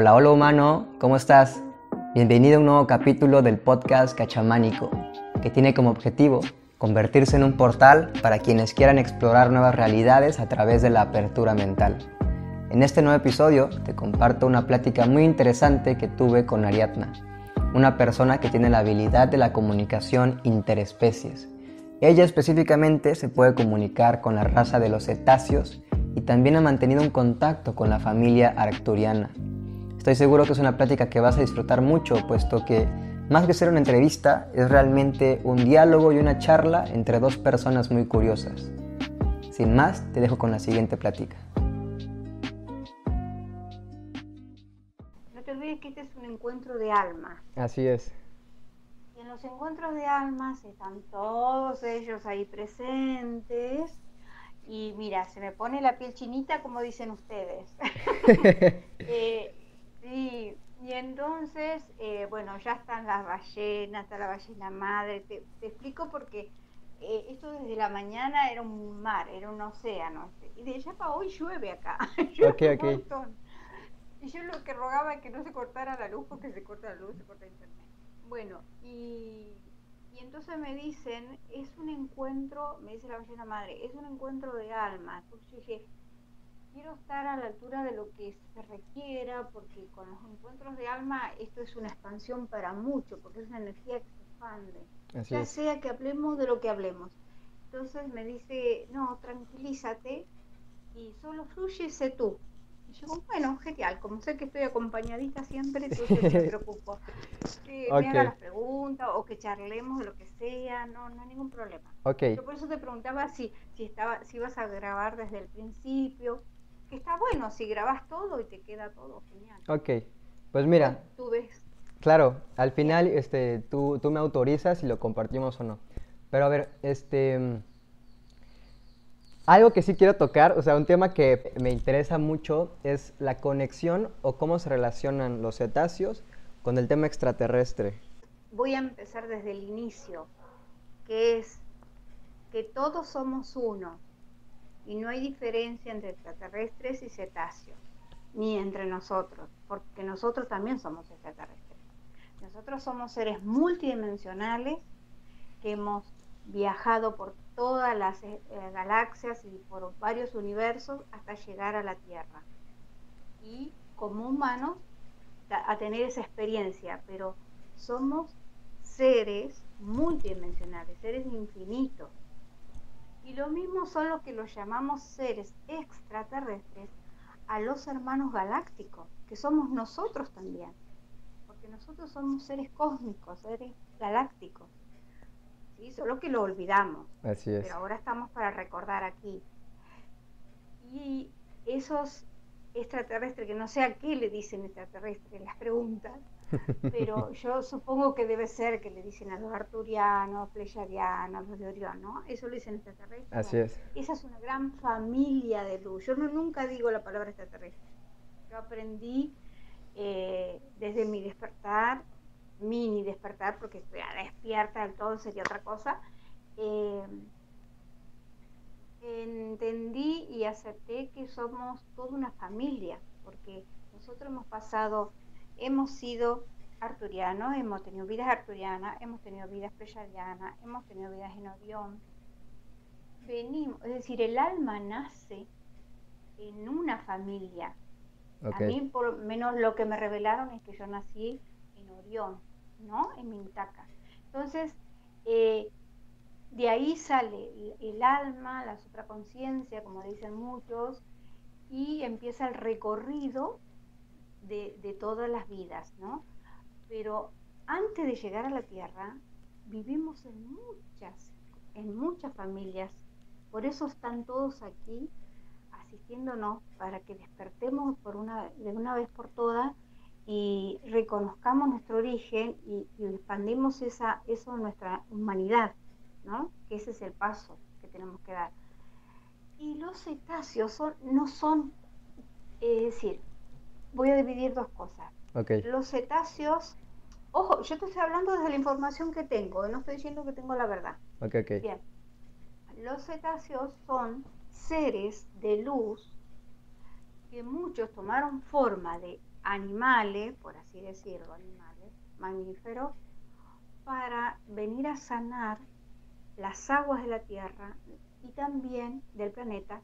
Hola, hola humano, ¿cómo estás? Bienvenido a un nuevo capítulo del podcast Cachamánico, que tiene como objetivo convertirse en un portal para quienes quieran explorar nuevas realidades a través de la apertura mental. En este nuevo episodio te comparto una plática muy interesante que tuve con Ariadna, una persona que tiene la habilidad de la comunicación interespecies. Ella específicamente se puede comunicar con la raza de los cetáceos y también ha mantenido un contacto con la familia arcturiana. Estoy seguro que es una plática que vas a disfrutar mucho, puesto que más que ser una entrevista, es realmente un diálogo y una charla entre dos personas muy curiosas. Sin más, te dejo con la siguiente plática. No te olvides que este es un encuentro de almas. Así es. Y en los encuentros de almas están todos ellos ahí presentes. Y mira, se me pone la piel chinita, como dicen ustedes. eh, sí, y entonces, eh, bueno, ya están las ballenas, está la ballena madre. Te, explico porque eh, esto desde la mañana era un mar, era un océano. Y de allá para hoy llueve acá. llueve un montón. Y yo lo que rogaba es que no se cortara la luz porque se corta la luz, se corta internet. Bueno, y, y entonces me dicen, es un encuentro, me dice la ballena madre, es un encuentro de almas. Entonces yo dije, quiero estar a la altura de lo que se requiera, porque con los encuentros de alma esto es una expansión para mucho, porque es una energía que se expande, ya sea que hablemos de lo que hablemos. Entonces me dice, no, tranquilízate y solo fluyese tú. Y yo, bueno, genial, como sé que estoy acompañadita siempre, entonces no me preocupo. Que me haga las preguntas o que charlemos de lo que sea, no, no hay ningún problema. Okay. Yo por eso te preguntaba si, si, estaba, si ibas a grabar desde el principio, que está bueno si grabas todo y te queda todo genial. Ok, pues mira. Tú ves. Claro, al final este, tú, tú me autorizas si lo compartimos o no. Pero a ver, este... Algo que sí quiero tocar, o sea, un tema que me interesa mucho es la conexión o cómo se relacionan los cetáceos con el tema extraterrestre. Voy a empezar desde el inicio, que es que todos somos uno, y no hay diferencia entre extraterrestres y cetáceos, ni entre nosotros, porque nosotros también somos extraterrestres. Nosotros somos seres multidimensionales que hemos viajado por todas las eh, galaxias y por varios universos hasta llegar a la Tierra. Y como humanos, a tener esa experiencia, pero somos seres multidimensionales, seres infinitos y lo mismo son los que los llamamos seres extraterrestres a los hermanos galácticos, que somos nosotros también. Porque nosotros somos seres cósmicos, seres galácticos. ¿sí? Solo que lo olvidamos. Así es. Pero ahora estamos para recordar aquí. Y esos extraterrestres, que no sé a qué le dicen extraterrestres, las preguntas, pero yo supongo que debe ser que le dicen a los arturianos, pleyadianos, los de Orión, ¿no? Eso le dicen extraterrestres. Así es. Esa es una gran familia de luz. Yo no, nunca digo la palabra extraterrestre. Yo aprendí eh, desde mi despertar, mini despertar, porque estoy despierta del todo sería otra cosa. Eh, entendí y acepté que somos toda una familia, porque nosotros hemos pasado hemos sido arturianos, hemos tenido vidas arturianas, hemos tenido vidas pleyadianas, hemos tenido vidas en Orión. Venimos, es decir, el alma nace en una familia. A mí, por menos lo que me revelaron es que yo nací en Orión, ¿no? En Mintaca. Entonces, eh, de ahí sale el, el alma, la supraconciencia, como dicen muchos, y empieza el recorrido de, todas las vidas, ¿no? Pero antes de llegar a la Tierra, vivimos en muchas, en muchas familias. Por eso están todos aquí asistiéndonos para que despertemos por una, de una vez por todas y reconozcamos nuestro origen y, expandimos esa, eso en nuestra humanidad, ¿no? Que ese es el paso que tenemos que dar. Y los cetáceos no son, es decir, voy a dividir dos cosas. Los cetáceos, ojo, yo te estoy hablando desde la información que tengo, no estoy diciendo que tengo la verdad. Bien. Los cetáceos son seres de luz que muchos tomaron forma de animales, por así decirlo, animales, mamíferos, para venir a sanar las aguas de la Tierra y también del planeta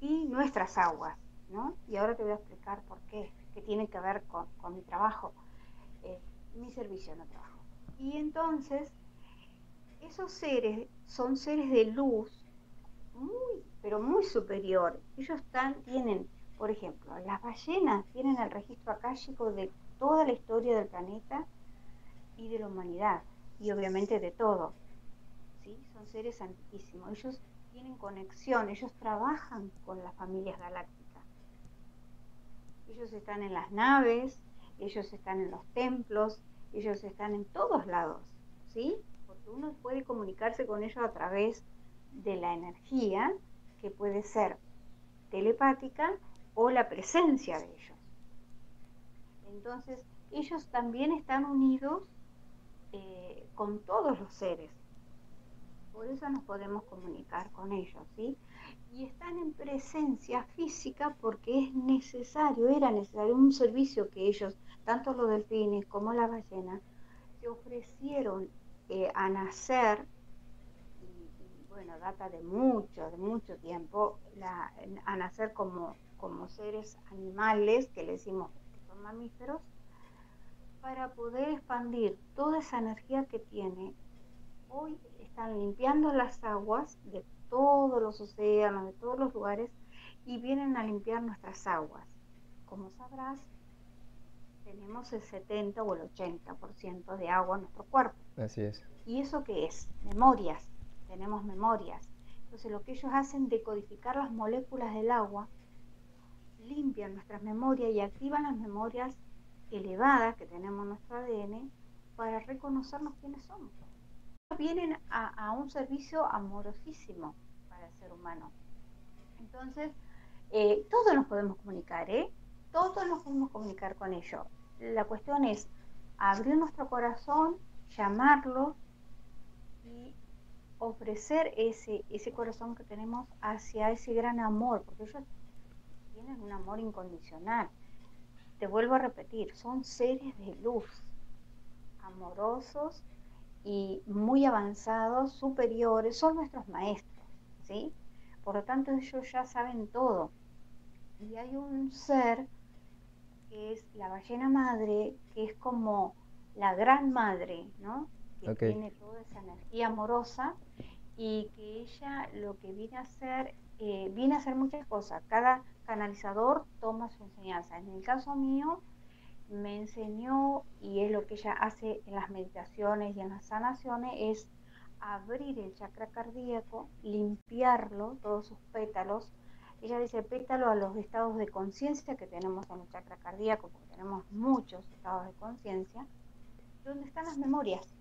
y nuestras aguas, ¿no? Y ahora te voy a explicar por qué, que tiene que ver con, mi trabajo, eh, mi servicio no trabajo. Y entonces, esos seres son seres de luz muy, pero muy superior. Ellos están, tienen, por ejemplo, las ballenas tienen el registro akáshico de toda la historia del planeta y de la humanidad, y obviamente de todo. ¿sí? Son seres antiquísimos. Ellos tienen conexión, ellos trabajan con las familias galácticas. Ellos están en las naves, ellos están en los templos, ellos están en todos lados, ¿sí? Porque uno puede comunicarse con ellos a través de la energía, que puede ser telepática o la presencia de ellos. Entonces, ellos también están unidos eh, con todos los seres. Por eso nos podemos comunicar con ellos, ¿sí? Y están en presencia física porque es necesario, era necesario un servicio que ellos, tanto los delfines como la ballena, se ofrecieron eh, a nacer bueno, data de mucho, de mucho tiempo, a nacer como, como seres animales, que le decimos que son mamíferos, para poder expandir toda esa energía que tiene. Hoy están limpiando las aguas de todos los océanos, de todos los lugares, y vienen a limpiar nuestras aguas. Como sabrás, tenemos el 70 o el 80% de agua en nuestro cuerpo. Así es. ¿Y eso qué es? Memorias tenemos memorias. Entonces lo que ellos hacen, decodificar las moléculas del agua, limpian nuestras memorias y activan las memorias elevadas que tenemos en nuestro ADN para reconocernos quiénes somos. Vienen a, un servicio amorosísimo para el ser humano. Entonces, eh, todos nos podemos comunicar, ¿eh? Todos nos podemos comunicar con ellos. La cuestión es abrir nuestro corazón, llamarlo y ofrecer ese, ese corazón que tenemos hacia ese gran amor, porque ellos tienen un amor incondicional. Te vuelvo a repetir, son seres de luz, amorosos y muy avanzados, superiores, son nuestros maestros, ¿sí? Por lo tanto, ellos ya saben todo. Y hay un ser que es la ballena madre, que es como la gran madre, ¿no? que tiene toda esa energía amorosa y que ella lo que viene a hacer, eh, viene a hacer muchas cosas. Cada canalizador toma su enseñanza. En el caso mío, me enseñó, y es lo que ella hace en las meditaciones y en las sanaciones, es abrir el chakra cardíaco, limpiarlo, todos sus pétalos. Ella dice pétalo a los estados de conciencia que tenemos en el chakra cardíaco, porque tenemos muchos estados de conciencia, donde están las memorias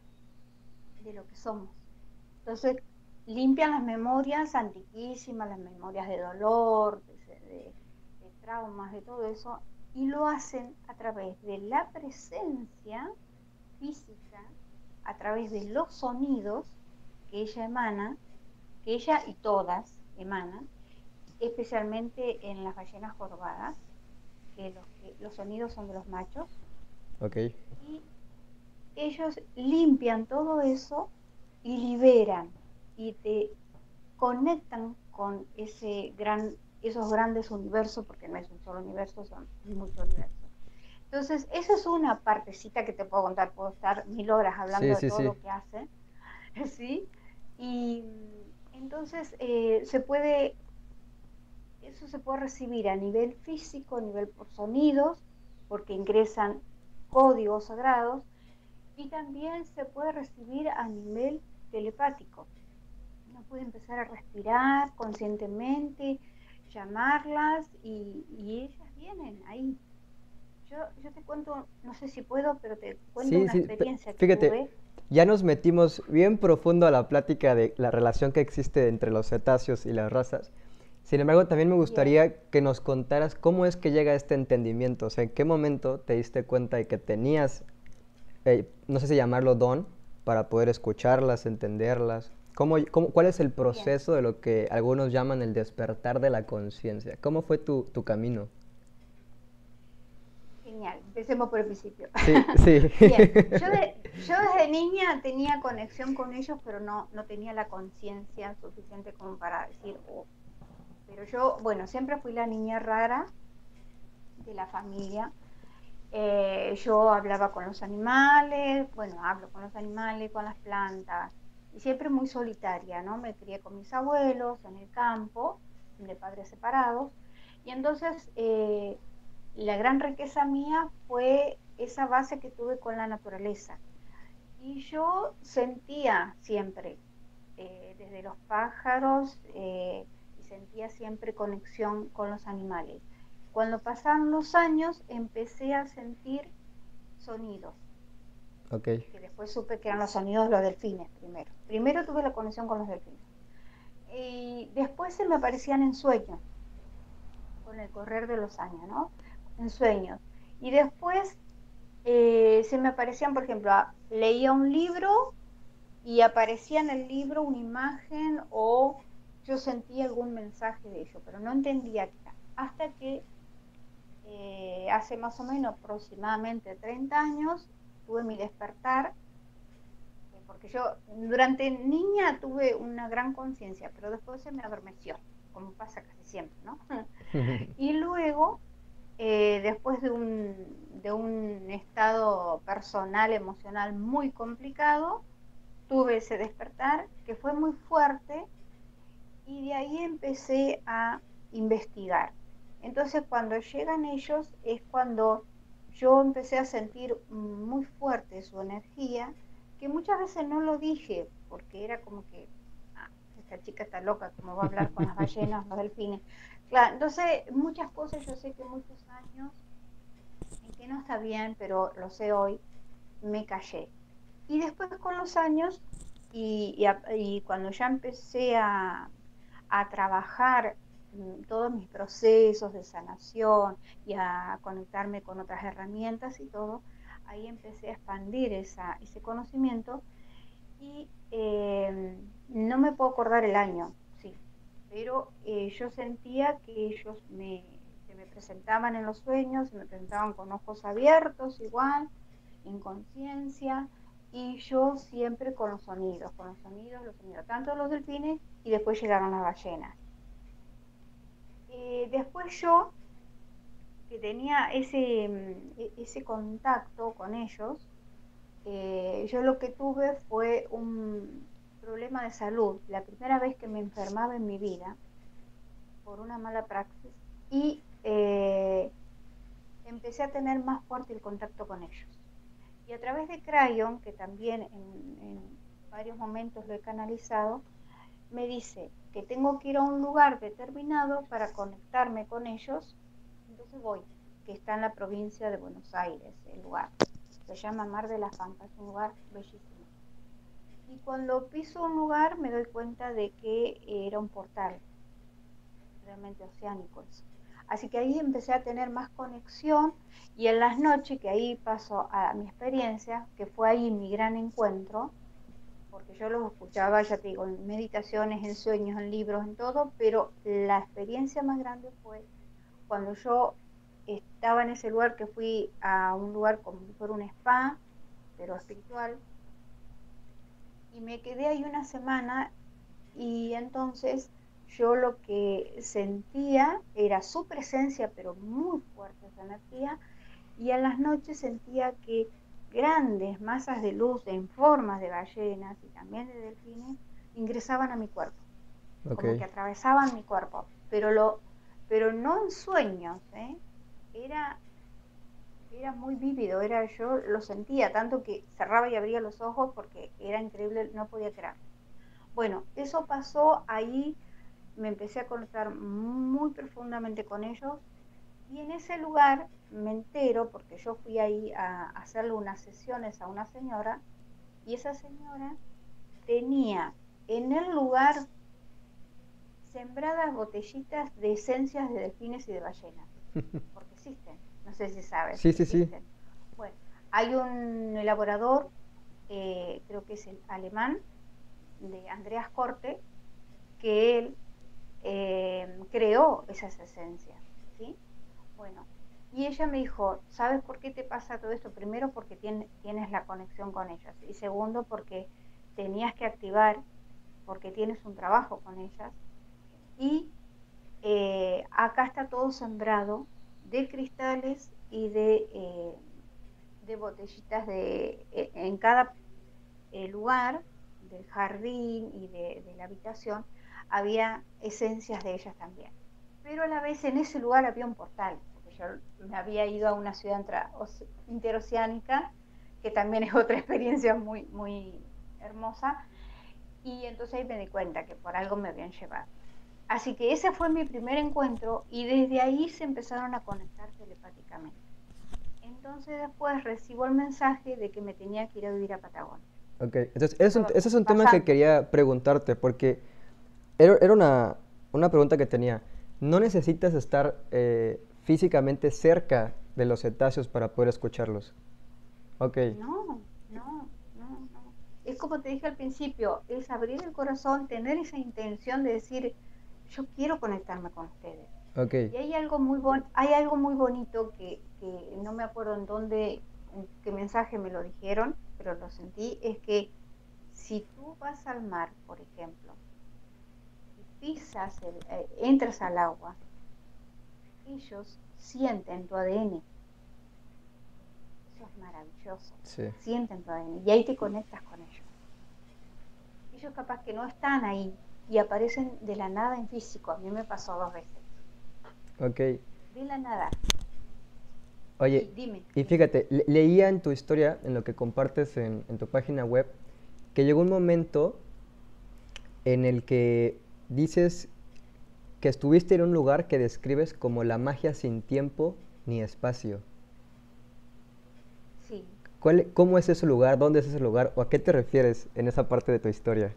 de lo que somos. Entonces, limpian las memorias antiquísimas, las memorias de dolor, de, traumas, de todo eso, y lo hacen a través de la presencia física, a través de los sonidos que ella emana, que ella y todas emanan, especialmente en las ballenas jorbadas, que los, que los sonidos son de los machos. Okay ellos limpian todo eso y liberan y te conectan con ese gran, esos grandes universos, porque no es un solo universo, son muchos universos. Entonces, esa es una partecita que te puedo contar, puedo estar mil horas hablando de todo lo que hacen, ¿sí? Y entonces eh, se puede, eso se puede recibir a nivel físico, a nivel por sonidos, porque ingresan códigos sagrados, y también se puede recibir a nivel telepático. Uno puede empezar a respirar conscientemente, llamarlas y, ellas vienen ahí. Yo, yo, te cuento, no sé si puedo, pero te cuento una experiencia que fíjate, Ya nos metimos bien profundo a la plática de la relación que existe entre los cetáceos y las razas. Sin embargo, también me gustaría que nos contaras cómo es que llega este entendimiento, o sea, en qué momento te diste cuenta de que tenías eh, no sé si llamarlo don, para poder escucharlas, entenderlas. ¿Cómo, cuál es el proceso de lo que algunos llaman el despertar de la conciencia? ¿Cómo fue tu, camino? Genial. Empecemos por el principio. Sí, sí. Bien. Yo, desde niña tenía conexión con ellos, pero no, no tenía la conciencia suficiente como para decir, oh. Pero yo, bueno, siempre fui la niña rara de la familia. Eh, yo hablaba con los animales, bueno, hablo con los animales, con las plantas, y siempre muy solitaria, ¿no? Me crié con mis abuelos en el campo, de padres separados, y entonces eh, la gran riqueza mía fue esa base que tuve con la naturaleza. Y yo sentía siempre, eh, desde los pájaros, y sentía siempre conexión con los animales. Cuando pasaron los años empecé a sentir sonidos. Okay. Que después supe que eran los sonidos de los delfines primero. Primero tuve la conexión con los delfines. Y después se me aparecían en sueños, con el correr de los años, ¿no? En sueños. Y después eh, se me aparecían, por ejemplo, leía un libro y aparecía en el libro una imagen o yo sentía algún mensaje de ello, pero no entendía Hasta que eh, hace más o menos aproximadamente 30 años tuve mi despertar, eh, porque yo durante niña tuve una gran conciencia, pero después se me adormeció, como pasa casi siempre, ¿no? y luego, eh, después de un, de un estado personal, emocional muy complicado, tuve ese despertar que fue muy fuerte y de ahí empecé a investigar. Entonces cuando llegan ellos es cuando yo empecé a sentir muy fuerte su energía, que muchas veces no lo dije, porque era como que, ah, esta chica está loca, como va a hablar con las ballenas, los delfines. Claro, entonces muchas cosas yo sé que muchos años, en que no está bien, pero lo sé hoy, me callé. Y después con los años, y, y cuando ya empecé a, a trabajar todos mis procesos de sanación y a conectarme con otras herramientas y todo, ahí empecé a expandir esa, ese conocimiento y eh, no me puedo acordar el año, sí, pero eh, yo sentía que ellos me, se me presentaban en los sueños, se me presentaban con ojos abiertos igual, en conciencia, y yo siempre con los sonidos, con los sonidos, los sonidos, tanto los delfines y después llegaron las ballenas. Eh, después yo, que tenía ese, mm, e-, ese contacto con ellos, eh, yo lo que tuve fue un problema de salud, la primera vez que me enfermaba en mi vida por una mala praxis y eh, empecé a tener más fuerte el contacto con ellos. Y a través de Crayon, que también en, varios momentos lo he canalizado, me dice que tengo que ir a un lugar determinado para conectarme con ellos. Entonces voy, que está en la provincia de Buenos Aires, el lugar. Se llama Mar de las Pampas, un lugar bellísimo. Y cuando piso un lugar me doy cuenta de que era un portal, realmente oceánico eso. Así que ahí empecé a tener más conexión y en las noches, que ahí paso a mi experiencia, que fue ahí mi gran encuentro, porque yo los escuchaba, ya te digo, en meditaciones, en sueños, en libros, en todo, pero la experiencia más grande fue cuando yo estaba en ese lugar que fui a un lugar como si fuera un spa, pero espiritual, y me quedé ahí una semana y entonces yo lo que sentía era su presencia, pero muy fuerte esa energía, y en las noches sentía que grandes masas de luz en formas de ballenas y también de delfines ingresaban a mi cuerpo, como que atravesaban mi cuerpo, pero lo, pero no en sueños, ¿eh? era, era muy vívido, era yo lo sentía tanto que cerraba y abría los ojos porque era increíble, no podía creer. Bueno, eso pasó ahí me empecé a conectar muy profundamente con ellos y en ese lugar me entero, porque yo fui ahí a hacerle unas sesiones a una señora y esa señora tenía en el lugar sembradas botellitas de esencias de delfines y de ballenas, porque existen, no sé si sabes. Sí, sí, sí. Bueno, hay un elaborador, eh, creo que es el alemán, de Andreas Corte, que él eh, creó esas esencias. ¿sí? Bueno, Y ella me dijo, ¿sabes por qué te pasa todo esto? Primero porque tienes la conexión con ellas y segundo porque tenías que activar, porque tienes un trabajo con ellas. Y eh, acá está todo sembrado de cristales y de, eh, de botellitas de, eh, en cada lugar del jardín y de la habitación había esencias de ellas también. Pero a la vez en ese lugar había un portal yo me había ido a una ciudad interoceánica, que también es otra experiencia muy, muy hermosa, y entonces ahí me di cuenta que por algo me habían llevado. Así que ese fue mi primer encuentro y desde ahí se empezaron a conectar telepáticamente. Entonces después recibo el mensaje de que me tenía que ir a vivir a Patagonia. Ok, entonces ese es un, tema que quería preguntarte porque era, era una, una, pregunta que tenía. ¿No necesitas estar eh, físicamente cerca de los cetáceos para poder escucharlos. Ok. No, no, no, no. Es como te dije al principio, es abrir el corazón, tener esa intención de decir, yo quiero conectarme con ustedes. Okay. Y hay algo muy bon hay algo muy bonito que, que no me acuerdo en dónde, en qué mensaje me lo dijeron, pero lo sentí, es que si tú vas al mar, por ejemplo, pisas, el, eh, entras al agua ellos sienten tu ADN. Eso es maravilloso. Sienten tu ADN y ahí te conectas con ellos. Ellos capaz que no están ahí y aparecen de la nada en físico. A mí me pasó dos veces. Ok. De la nada. Oye, dime. Y fíjate, leía en tu historia, en lo que compartes en, en tu página web, que llegó un momento en el que dices que estuviste en un lugar que describes como la magia sin tiempo ni espacio. Sí. ¿Cómo es ese lugar? ¿Dónde es ese lugar? ¿O a qué te refieres en esa parte de tu historia?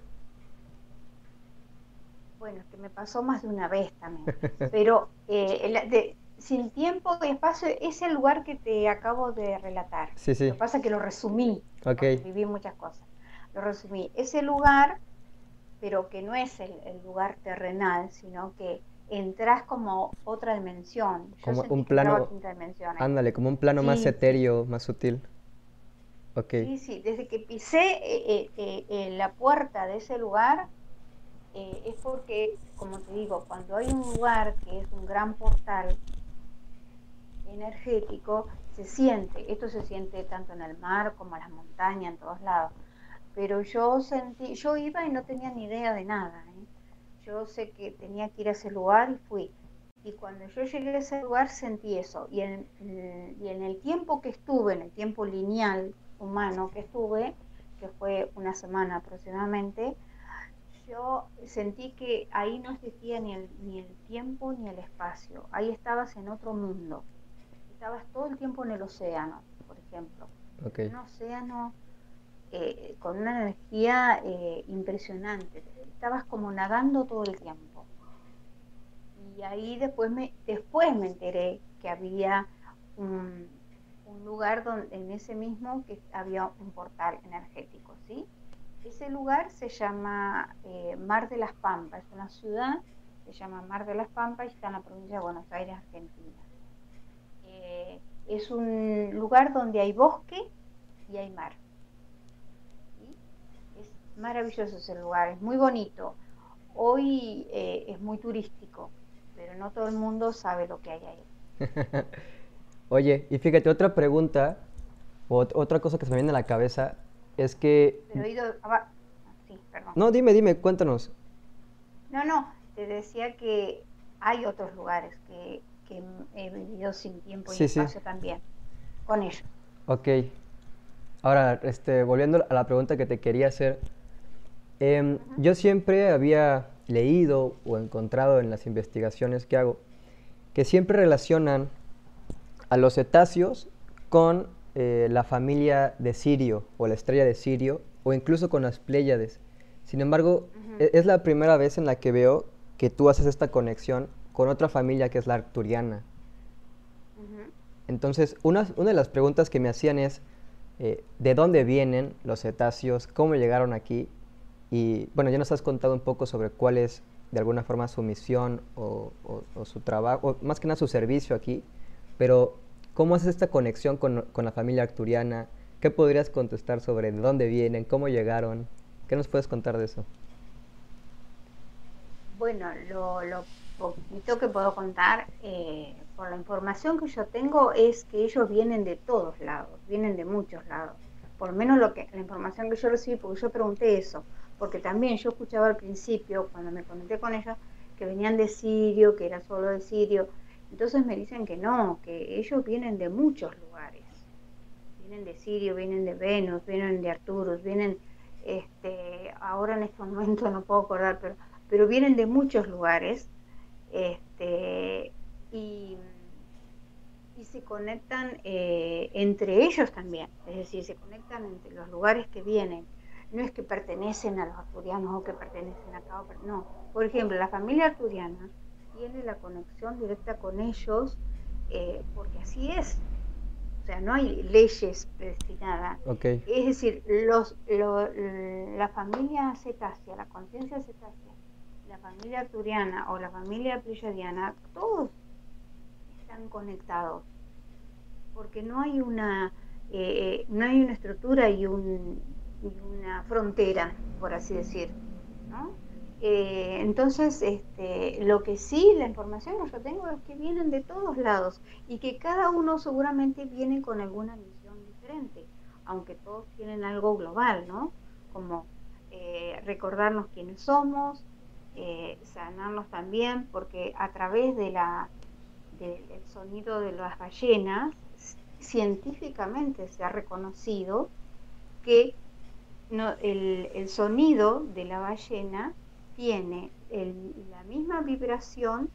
Bueno, que me pasó más de una vez también. Pero eh, sin tiempo y espacio es el lugar que te acabo de relatar. Sí, sí. Lo que pasa es que lo resumí. Okay. Viví muchas cosas. Lo resumí. Ese lugar pero que no es el, lugar terrenal, sino que entras como otra dimensión. como un plano, ándale, como un plano más etéreo, más sutil. Okay. Sí, sí, desde que pisé eh, eh, eh, la puerta de ese lugar, es porque, como te digo, cuando hay un lugar que es un gran portal energético, se siente, esto se siente tanto en el mar como en las montañas, en todos lados pero yo sentí, yo iba y no tenía ni idea de nada. ¿eh? Yo sé que tenía que ir a ese lugar y fui. Y cuando yo llegué a ese lugar sentí eso. Y en, y en el tiempo que estuve, en el tiempo lineal humano que estuve, que fue una semana aproximadamente, yo sentí que ahí no existía ni el, ni el tiempo ni el espacio. Ahí estabas en otro mundo. Estabas todo el tiempo en el océano, por ejemplo. Okay. Un océano eh, con una energía eh, impresionante. Estabas como nadando todo el tiempo. Y ahí después me, después me enteré que había un, lugar donde, en ese mismo que había un portal energético, ¿sí? Ese lugar se llama eh, Mar de las Pampas, es una ciudad, se llama Mar de las Pampas y está en la provincia de Buenos Aires, Argentina. es un lugar donde hay bosque y hay mar maravilloso ese lugar, es muy bonito. Hoy eh, es muy turístico, pero no todo el mundo sabe lo que hay ahí. Oye, y fíjate, otra pregunta, o otra cosa que se me viene a la cabeza, es que... Pero he ido... Ah, sí, perdón. No, dime, dime, cuéntanos. No, no, te decía que hay otros lugares que, que he vivido sin tiempo y espacio también, con ellos. Ok. Ahora, este, volviendo a la pregunta que te quería hacer, Em, yo siempre había leído o encontrado en las investigaciones que hago que siempre relacionan a los cetáceos con eh, la familia de Sirio o la estrella de Sirio o incluso con las Pléyades. Sin embargo, e, es la primera vez en la que veo que tú haces esta conexión con otra familia que es la arcturiana. Entonces, una, de las preguntas que me hacían es, eh, ¿de dónde vienen los cetáceos? ¿Cómo llegaron aquí? Y bueno, ya nos has contado un poco sobre cuál es de alguna forma su misión o, su trabajo, más que nada su servicio aquí, pero ¿Cómo haces esta conexión con, con, la familia arturiana? ¿Qué podrías contestar sobre de dónde vienen, cómo llegaron? ¿Qué nos puedes contar de eso? Bueno, lo, lo poquito que puedo contar, eh, por la información que yo tengo, es que ellos vienen de todos lados, vienen de muchos lados. Por lo menos lo que, la información que yo recibí, porque yo pregunté eso, porque también yo escuchaba al principio, cuando me conecté con ellos, que venían de Sirio, que era solo de Sirio. Entonces me dicen que no, que ellos vienen de muchos lugares. Vienen de Sirio, vienen de Venus, vienen de Arturus, vienen, este, ahora en este momento no puedo acordar, pero, pero vienen de muchos lugares. Este, y, y se conectan eh, entre ellos también, es decir, se conectan entre los lugares que vienen no es que pertenecen a los arturianos o que pertenecen a cada no. Por ejemplo, la familia arturiana tiene la conexión directa con ellos eh, porque así es. O sea, no hay leyes predestinadas. Es decir, los, la familia cetácea, la conciencia cetácea, la familia arturiana o la familia pleyadiana, todos están conectados. Porque no hay una, eh, eh, no hay una estructura y un, una frontera, por así decir. Eh, entonces, este, lo que sí, la información que yo tengo es que vienen de todos lados y que cada uno seguramente viene con alguna misión diferente, aunque todos tienen algo global, ¿no? Como eh, recordarnos quiénes somos, eh, sanarnos también, porque a través de la, del sonido de las ballenas, científicamente se ha reconocido que no, el, el, sonido de la ballena tiene la misma vibración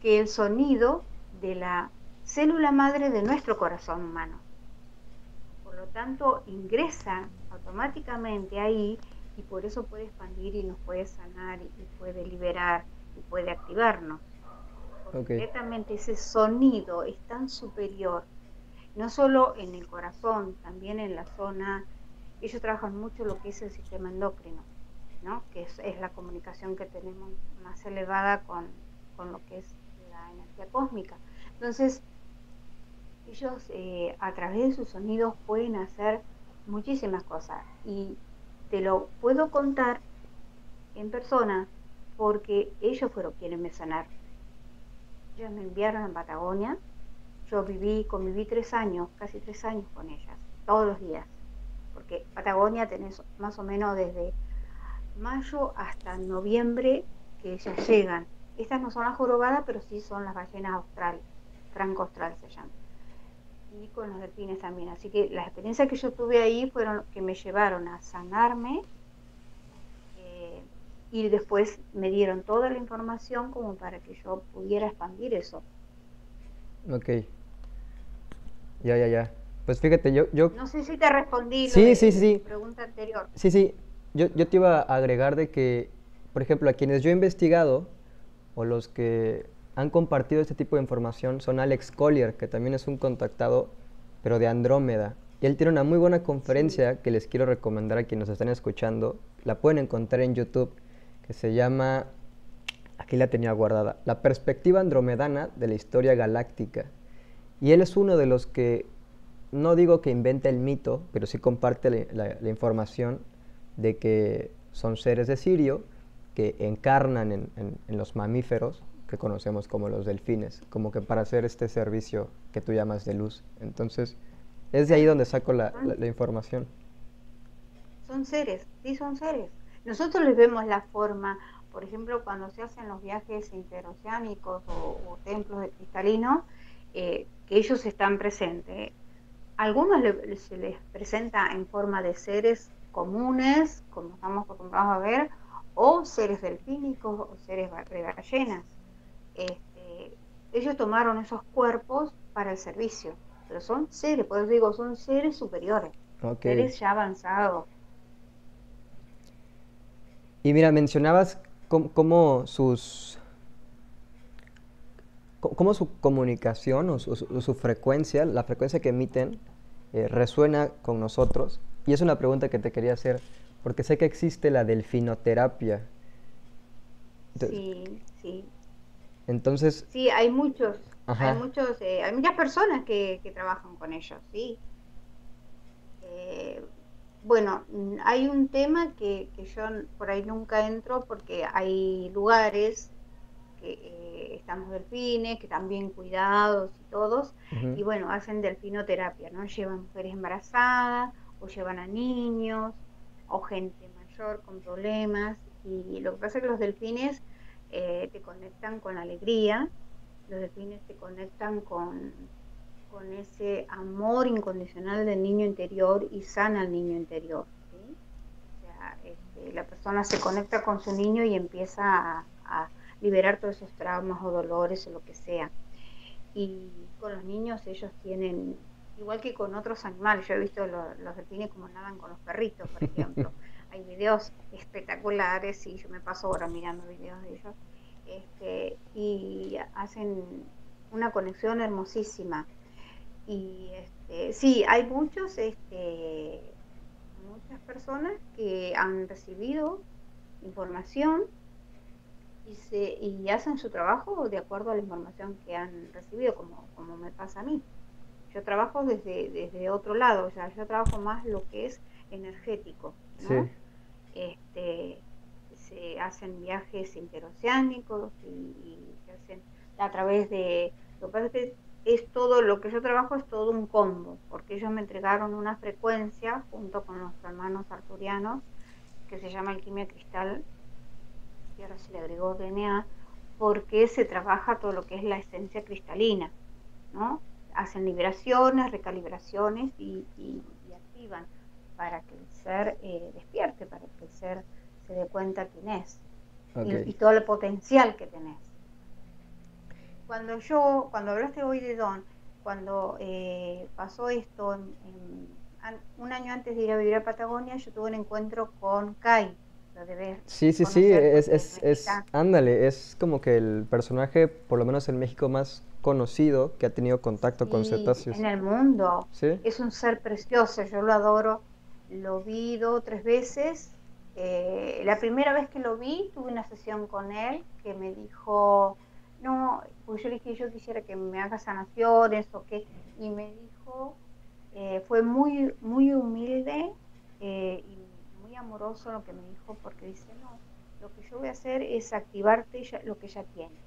que el sonido de la célula madre de nuestro corazón humano. Por lo tanto, ingresa automáticamente ahí y por eso puede expandir y nos puede sanar y, puede liberar y puede activarnos. Completamente ese sonido es tan superior, no solo en el corazón, también en la zona ellos trabajan mucho lo que es el sistema endocrino, ¿no? que es, la comunicación que tenemos más elevada con, lo que es la energía cósmica. Entonces, ellos eh, a través de sus sonidos pueden hacer muchísimas cosas y te lo puedo contar en persona porque ellos fueron quienes me sanaron. Ellos me enviaron a Patagonia, yo viví, conviví tres años, casi tres años con ellas, todos los días porque Patagonia tenés más o menos desde mayo hasta noviembre que ellas llegan. Estas no son las jorobadas, pero sí son las ballenas australes, franco australes se llaman. Y con los delfines también. Así que las experiencias que yo tuve ahí fueron que me llevaron a sanarme eh, y después me dieron toda la información como para que yo pudiera expandir eso. Ok. Ya, ya, ya. Pues fíjate, yo... yo... No sé si te respondí sí, sí, sí, pregunta anterior. Sí, sí. Yo, yo te iba a agregar de que, por ejemplo, a quienes yo he investigado, o los que han compartido este tipo de información, son Alex Collier, que también es un contactado, pero de Andrómeda. Y él tiene una muy buena conferencia que les quiero recomendar a quienes nos están escuchando. La pueden encontrar en YouTube, que se llama, aquí la tenía guardada, La perspectiva andromedana de la historia galáctica. Y él es uno de los que no digo que invente el mito, pero sí comparte la, información de que son seres de Sirio que encarnan en, los mamíferos que conocemos como los delfines, como que para hacer este servicio que tú llamas de luz. Entonces, es de ahí donde saco la, información. Son seres, sí son seres. Nosotros les vemos la forma, por ejemplo, cuando se hacen los viajes interoceánicos o, templos de cristalino, eh, que ellos están presentes algunos se les presenta en forma de seres comunes, como estamos acostumbrados a ver, o seres delfínicos o seres de ballenas. Este, ellos tomaron esos cuerpos para el servicio, pero son seres, por eso digo, son seres superiores, seres ya avanzados. Y mira, mencionabas cómo, sus cómo su comunicación o su, frecuencia, la frecuencia que emiten, eh, resuena con nosotros. Y es una pregunta que te quería hacer, porque sé que existe la delfinoterapia. sí, sí. Entonces... Sí, hay muchos, Hay muchos, eh, hay muchas personas que, que, trabajan con ellos, sí. Eh, bueno, hay un tema que, que, yo por ahí nunca entro porque hay lugares que eh, están los delfines, que están bien cuidados y todos, y bueno, hacen delfinoterapia, ¿no? Llevan mujeres embarazadas o llevan a niños o gente mayor con problemas y lo que pasa es que los delfines eh, te conectan con alegría, los delfines te conectan con, con ese amor incondicional del niño interior y sana al niño interior. O sea, este, la persona se conecta con su niño y empieza a, liberar todos esos traumas o dolores o lo que sea. Y con los niños ellos tienen, igual que con otros animales, yo he visto los delfines como nadan con los perritos, por ejemplo. hay videos espectaculares y yo me paso ahora mirando videos de ellos este, y hacen una conexión hermosísima y este, sí hay muchos este, muchas personas que han recibido información y, se, y hacen su trabajo de acuerdo a la información que han recibido como, como me pasa a mí yo trabajo desde, desde otro lado, o sea, yo trabajo más lo que es energético, ¿no? Este, se hacen viajes interoceánicos y, se hacen a través de... Lo que pasa es que es todo, lo que yo trabajo es todo un combo, porque ellos me entregaron una frecuencia junto con los hermanos arturianos, que se llama alquimia cristal, y ahora se le agregó DNA, porque se trabaja todo lo que es la esencia cristalina, ¿no? Hacen liberaciones, recalibraciones y, y activan para que el ser eh, despierte, para que el ser se dé cuenta quién es y, todo el potencial que tenés. Cuando yo, cuando hablaste hoy de Don, cuando eh, pasó esto, un año antes de ir a vivir a Patagonia, yo tuve un encuentro con Kai. Sí, sí, sí, es, es, es, ándale, es como que el personaje, por lo menos en México, más conocido que ha tenido contacto con cetáceos. En el mundo. Es un ser precioso, yo lo adoro lo vi dos o tres veces. Eh, la primera vez que lo vi, tuve una sesión con él que me dijo, no, pues yo le dije, yo quisiera que me haga sanaciones o qué, y me dijo, eh, fue muy, muy humilde eh, y amoroso lo que me dijo, porque dice, no, lo que yo voy a hacer es activarte lo que ya tienes.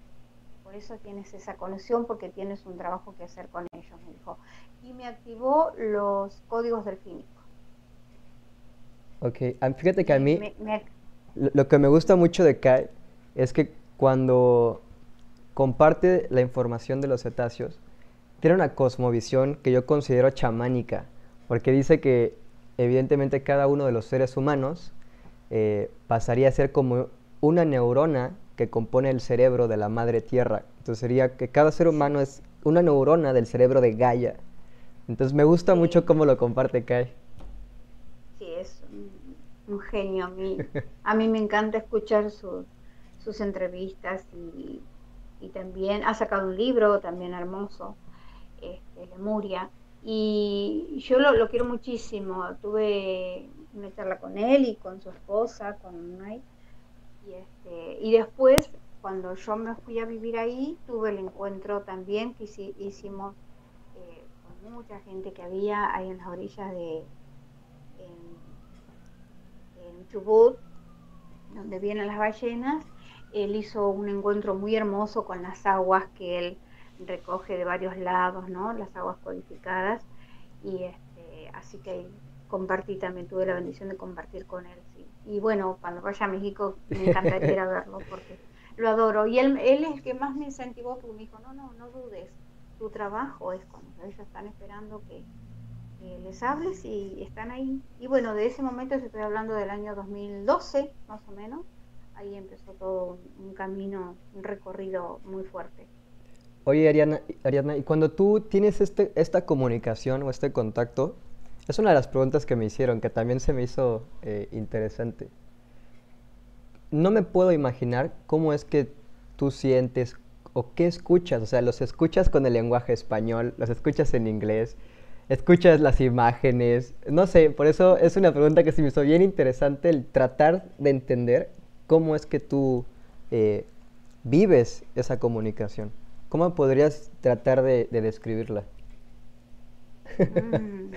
Por eso tienes esa conexión, porque tienes un trabajo que hacer con ellos, me dijo. Y me activó los códigos delfínicos Ok, fíjate que a mí Lo, que me gusta mucho de Kai es que cuando comparte la información de los cetáceos, tiene una cosmovisión que yo considero chamánica, porque dice que evidentemente cada uno de los seres humanos eh, pasaría a ser como una neurona que compone el cerebro de la madre tierra. Entonces sería que cada ser humano es una neurona del cerebro de Gaia. Entonces me gusta mucho cómo lo comparte Kai un genio. A mí, a mí me encanta escuchar sus entrevistas y, también ha sacado un libro también hermoso, este, Lemuria. Y yo lo, quiero muchísimo. Tuve una charla con él y con su esposa, con Mike. Y, este, y después, cuando yo me fui a vivir ahí, tuve el encuentro también que hicimos eh, con mucha gente que había ahí en las orillas de, Chubut, donde vienen las ballenas, él hizo un encuentro muy hermoso con las aguas que él recoge de varios lados, ¿no? Las aguas codificadas. Y este, así que compartí también, tuve la bendición de compartir con él. Y bueno, cuando vaya a México me encantaría ir a verlo porque lo adoro. Y él, él es el que más me incentivó, porque me dijo, no, no, no dudes, tu trabajo es cuando ellos están esperando que, les hables y están ahí. Y bueno, de ese momento estoy hablando del año 2012, más o menos. Ahí empezó todo un, camino, un recorrido muy fuerte. Oye, Ariana, Ariadna, y cuando tú tienes este, esta comunicación o este contacto, es una de las preguntas que me hicieron, que también se me hizo eh, interesante. No me puedo imaginar cómo es que tú sientes o qué escuchas, o sea, los escuchas con el lenguaje español, los escuchas en inglés, escuchas las imágenes, no sé, por eso es una pregunta que se me hizo bien interesante el tratar de entender cómo es que tú eh, vives esa comunicación. ¿Cómo podrías tratar de, describirla? Mm,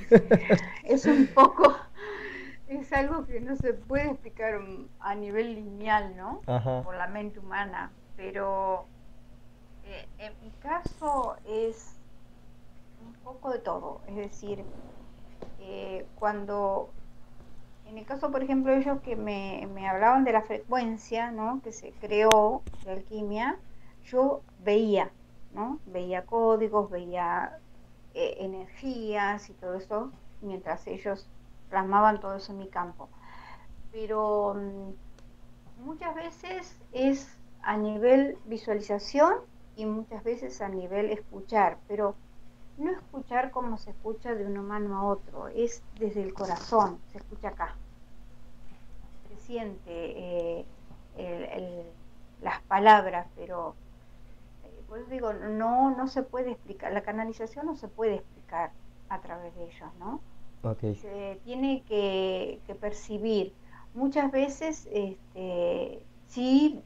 es un poco, es algo que no se puede explicar a nivel lineal, ¿no? Por la mente humana, pero eh, en mi caso es un poco de todo, es decir, eh, cuando, en el caso, por ejemplo, ellos que me, me hablaban de la frecuencia, ¿no? Que se creó de alquimia, yo veía, ¿no? Veía códigos, veía eh, energías y todo eso, mientras ellos plasmaban todo eso en mi campo. Pero mm, muchas veces es a nivel visualización y muchas veces a nivel escuchar, pero no escuchar como se escucha de un humano a otro, es desde el corazón, se escucha acá. Se siente eh, las palabras, pero pues digo, no, no se puede explicar, la canalización no se puede explicar a través de ellos, ¿no? Se tiene que, percibir. Muchas veces este, sí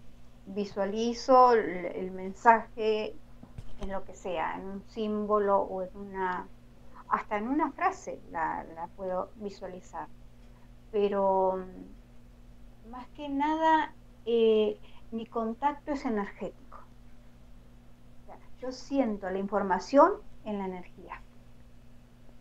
visualizo el, mensaje en lo que sea, en un símbolo o en una, hasta en una frase la, la puedo visualizar. Pero más que nada, eh, mi contacto es energético yo siento la información en la energía.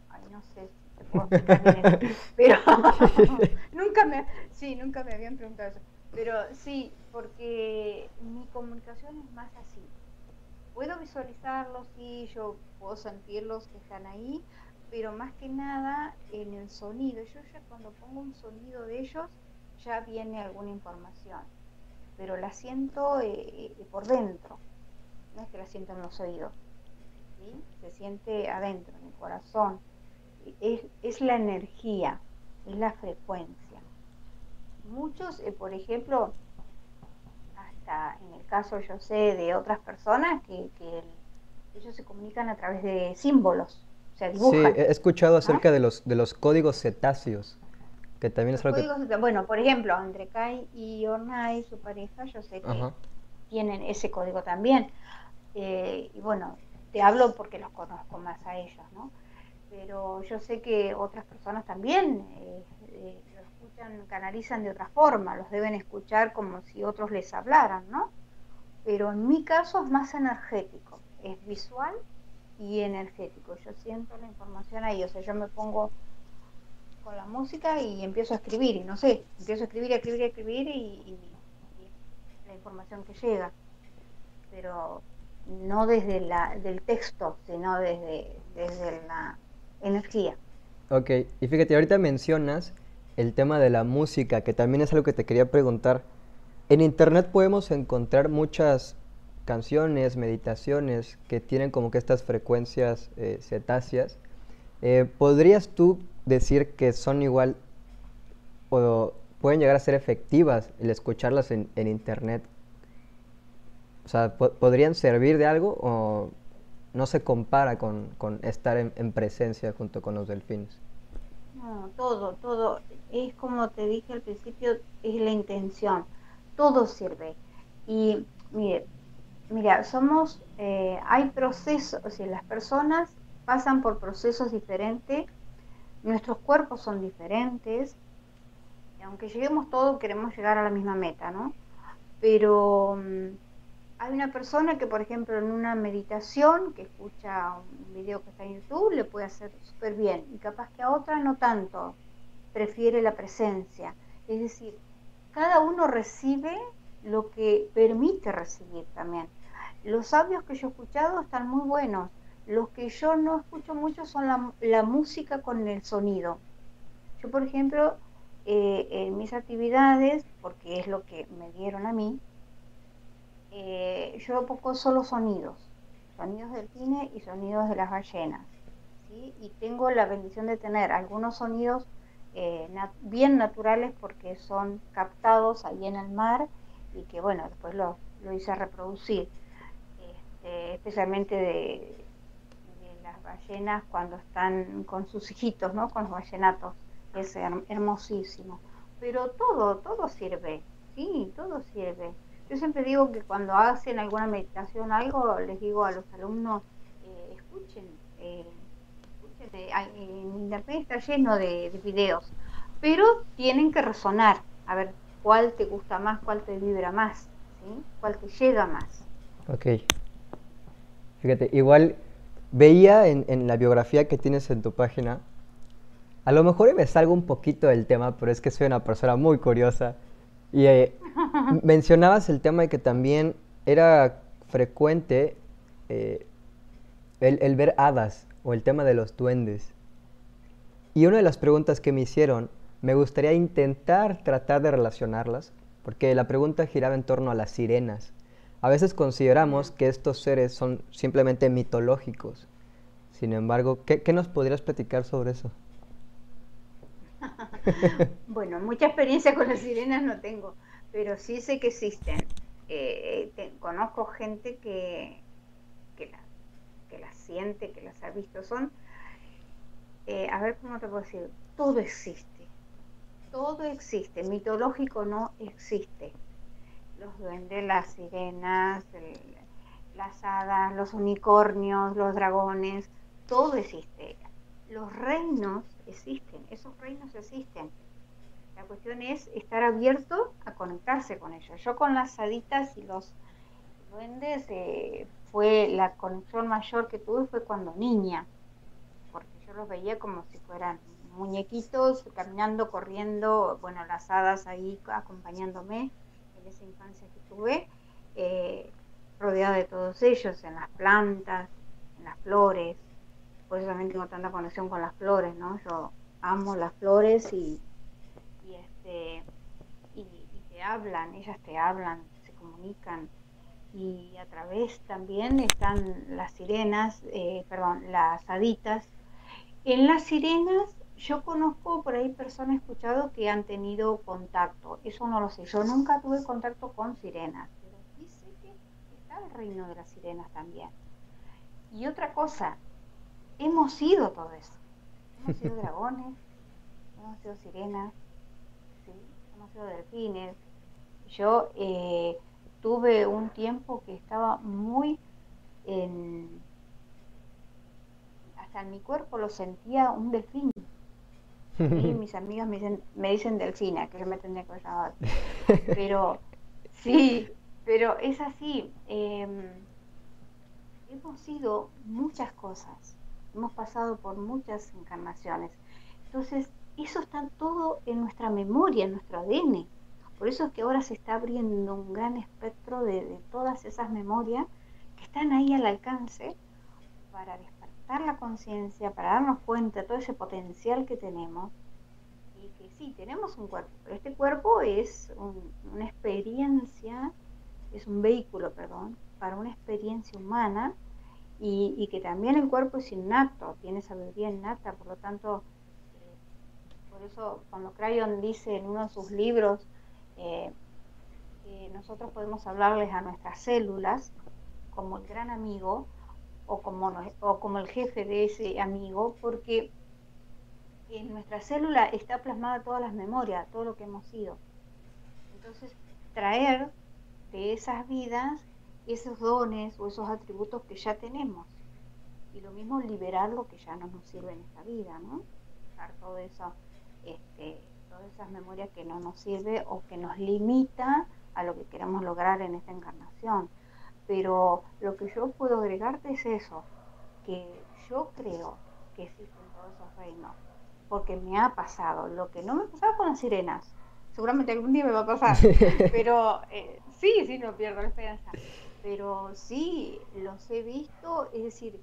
Ay, no sé si te puedo explicar bien pero nunca me, sí, nunca me habían preguntado eso. Pero sí, porque mi comunicación es más así. Puedo visualizarlos, y yo puedo sentirlos que están ahí, pero más que nada en el sonido. Yo ya cuando pongo un sonido de ellos, ya viene alguna información, pero la siento eh, eh, por dentro no es que la sienta en los oídos, se siente adentro, en el corazón. Es, la energía, es la frecuencia. Muchos, eh, por ejemplo, hasta en el caso yo sé de otras personas que, ellos se comunican a través de símbolos, o sea, dibujan. Sí, he escuchado acerca de, los, de los códigos cetáceos. Que también es algo que... Bueno, por ejemplo, entre Kai y Ornai, su pareja, yo sé que tienen ese código también. Eh, y bueno, te hablo porque los conozco más a ellos, ¿no? Pero yo sé que otras personas también eh, eh, lo escuchan, canalizan de otra forma, los deben escuchar como si otros les hablaran, ¿no? Pero en mi caso es más energético, es visual y energético. Yo siento la información ahí, o sea, yo me pongo con la música y empiezo a escribir, y no sé, empiezo a escribir, a escribir, a escribir y, y la información que llega. Pero no desde la, del texto, sino desde, desde la energía. Ok, y fíjate, ahorita mencionas el tema de la música, que también es algo que te quería preguntar. En internet podemos encontrar muchas canciones, meditaciones que tienen como que estas frecuencias eh, cetáceas. Eh, ¿Podrías tú decir que son igual o pueden llegar a ser efectivas el escucharlas en, en internet o sea, ¿podrían servir de algo o no se compara con, estar en, presencia junto con los delfines? No, todo, todo. Es como te dije al principio, es la intención. Todo sirve. Y mire, mira, somos, eh, hay procesos, o sea, las personas pasan por procesos diferentes, nuestros cuerpos son diferentes, y aunque lleguemos todos, queremos llegar a la misma meta, ¿no? Pero mm, hay una persona que, por ejemplo, en una meditación, que escucha un video que está en YouTube, le puede hacer súper bien. Y capaz que a otra no tanto, prefiere la presencia. Es decir, cada uno recibe lo que permite recibir también. Los sabios que yo he escuchado están muy buenos. Los que yo no escucho mucho son la, música con el sonido. Yo, por ejemplo, eh, en mis actividades, porque es lo que me dieron a mí, eh, yo pongo solo sonidos, sonidos del cine y sonidos de las ballenas. Y tengo la bendición de tener algunos sonidos eh, bien naturales porque son captados ahí en el mar y que bueno, después lo, hice reproducir, este, especialmente de, las ballenas cuando están con sus hijitos, ¿no? con los ballenatos, es hermosísimo. Pero todo, todo sirve, sí, todo sirve Yo siempre digo que cuando hacen alguna meditación algo, les digo a los alumnos, eh, escuchen, eh, escuchen en internet está lleno de, videos, pero tienen que resonar, a ver cuál te gusta más, cuál te vibra más, ¿sí? cuál te llega más. Ok. Fíjate, igual veía en, en la biografía que tienes en tu página, a lo mejor me salgo un poquito del tema, pero es que soy una persona muy curiosa. Y eh, mencionabas el tema de que también era frecuente eh, el, ver hadas o el tema de los duendes. Y una de las preguntas que me hicieron, me gustaría intentar tratar de relacionarlas, porque la pregunta giraba en torno a las sirenas. A veces consideramos que estos seres son simplemente mitológicos. Sin embargo, qué nos podrías platicar sobre eso? bueno, mucha experiencia con las sirenas no tengo, pero sí sé que existen. Eh, conozco gente que, que, las siente, que las ha visto. Son, eh, a ver cómo te puedo decir, todo existe. Todo existe. Mitológico no existe. Los duendes, las sirenas, las hadas, los unicornios, los dragones, todo existe. Los reinos existen, esos reinos existen. La cuestión es estar abierto a conectarse con ellos. Yo con las haditas y los duendes eh, fue la conexión mayor que tuve fue cuando niña, porque yo los veía como si fueran muñequitos caminando, corriendo, bueno, las hadas ahí acompañándome en esa infancia que tuve, eh, rodeada de todos ellos, en las plantas, en las flores, por eso también tengo tanta conexión con las flores, ¿no? Yo amo las flores y, este y, te hablan, ellas te hablan, se comunican y a través también están las sirenas, eh, perdón, las haditas. En las sirenas yo conozco por ahí personas escuchado que han tenido contacto, eso no lo sé, yo nunca tuve contacto con sirenas, pero sí sé que está el reino de las sirenas también. Y otra cosa, hemos sido todo eso. Hemos sido dragones, hemos sido sirenas, hemos sido delfines. Yo eh, tuve un tiempo que estaba muy en... Hasta en mi cuerpo lo sentía un delfín. Y mis amigas me dicen, me dicen delfina, que yo me tendría que llamar. Pero sí, pero es así. Em, hemos sido muchas cosas hemos pasado por muchas encarnaciones. Entonces, eso está todo en nuestra memoria, en nuestro ADN. Por eso es que ahora se está abriendo un gran espectro de, todas esas memorias que están ahí al alcance para despertar la conciencia, para darnos cuenta de todo ese potencial que tenemos. Y que sí, tenemos un cuerpo, pero este cuerpo es una experiencia, es un vehículo, perdón, para una experiencia humana y, que también el cuerpo es innato, tiene sabiduría innata, por lo tanto, eh, por eso cuando Crayon dice en uno de sus libros eh, que nosotros podemos hablarles a nuestras células como el gran amigo o como, o como el jefe de ese amigo, porque en nuestra célula está plasmada todas las memorias, todo lo que hemos sido. Entonces, traer de esas vidas esos dones o esos atributos que ya tenemos. Y lo mismo liberar lo que ya no nos sirve en esta vida, ¿no? Dejar todo eso, este, todas esas memorias que no nos sirve o que nos limita a lo que queremos lograr en esta encarnación. Pero lo que yo puedo agregarte es eso, que yo creo que existen todos esos reinos, porque me ha pasado lo que no me pasaba con las sirenas. Seguramente algún día me va a pasar, pero eh, sí, sí, no pierdo la esperanza pero sí los he visto, es decir,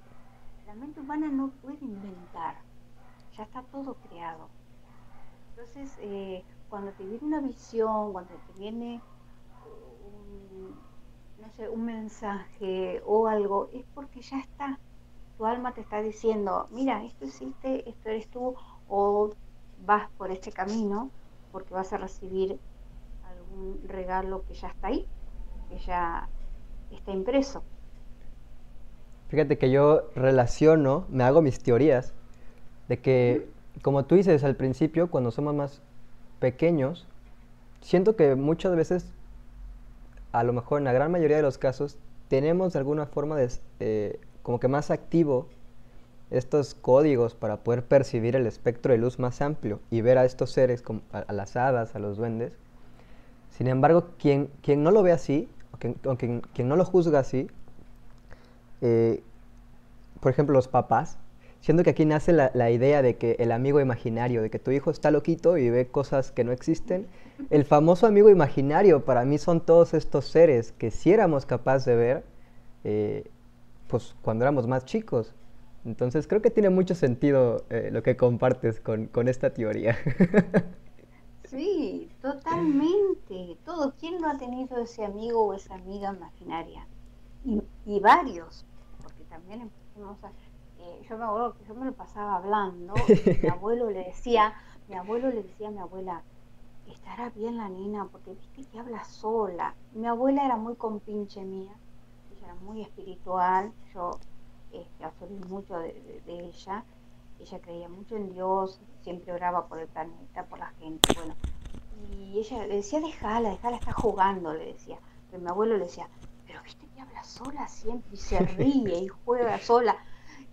la mente humana no puede inventar, ya está todo creado. Entonces, eh, cuando te viene una visión, cuando te viene un, no sé, un mensaje o algo, es porque ya está. Tu alma te está diciendo, mira, esto existe, esto eres tú, o vas por este camino porque vas a recibir algún regalo que ya está ahí, que ya está impreso. Fíjate que yo relaciono, me hago mis teorías de que, como tú dices al principio, cuando somos más pequeños, siento que muchas veces a lo mejor en la gran mayoría de los casos tenemos de alguna forma de, eh, como que más activo estos códigos para poder percibir el espectro de luz más amplio y ver a estos seres, como a, las hadas, a los duendes. Sin embargo, quien, quien no lo ve así, o quien, quien, no lo juzga así, eh, por ejemplo, los papás, siendo que aquí nace la, la, idea de que el amigo imaginario, de que tu hijo está loquito y ve cosas que no existen. El famoso amigo imaginario para mí son todos estos seres que si éramos capaces de ver, eh, pues cuando éramos más chicos. Entonces creo que tiene mucho sentido eh, lo que compartes con, con esta teoría. Sí, totalmente. Todo, ¿quién no ha tenido ese amigo o esa amiga imaginaria? Y, y varios, porque también empezamos a... Eh, yo me acuerdo que yo me lo pasaba hablando, mi abuelo le decía, mi abuelo le decía a mi abuela, estará bien la nena, porque viste que habla sola. Mi abuela era muy compinche mía, ella era muy espiritual, yo este, absorbí mucho de, ella, ella creía mucho en Dios, siempre oraba por el planeta, por la gente, bueno, y ella le decía, déjala, déjala, está jugando, le decía, pero mi abuelo le decía, pero viste que habla sola siempre y se ríe y juega sola.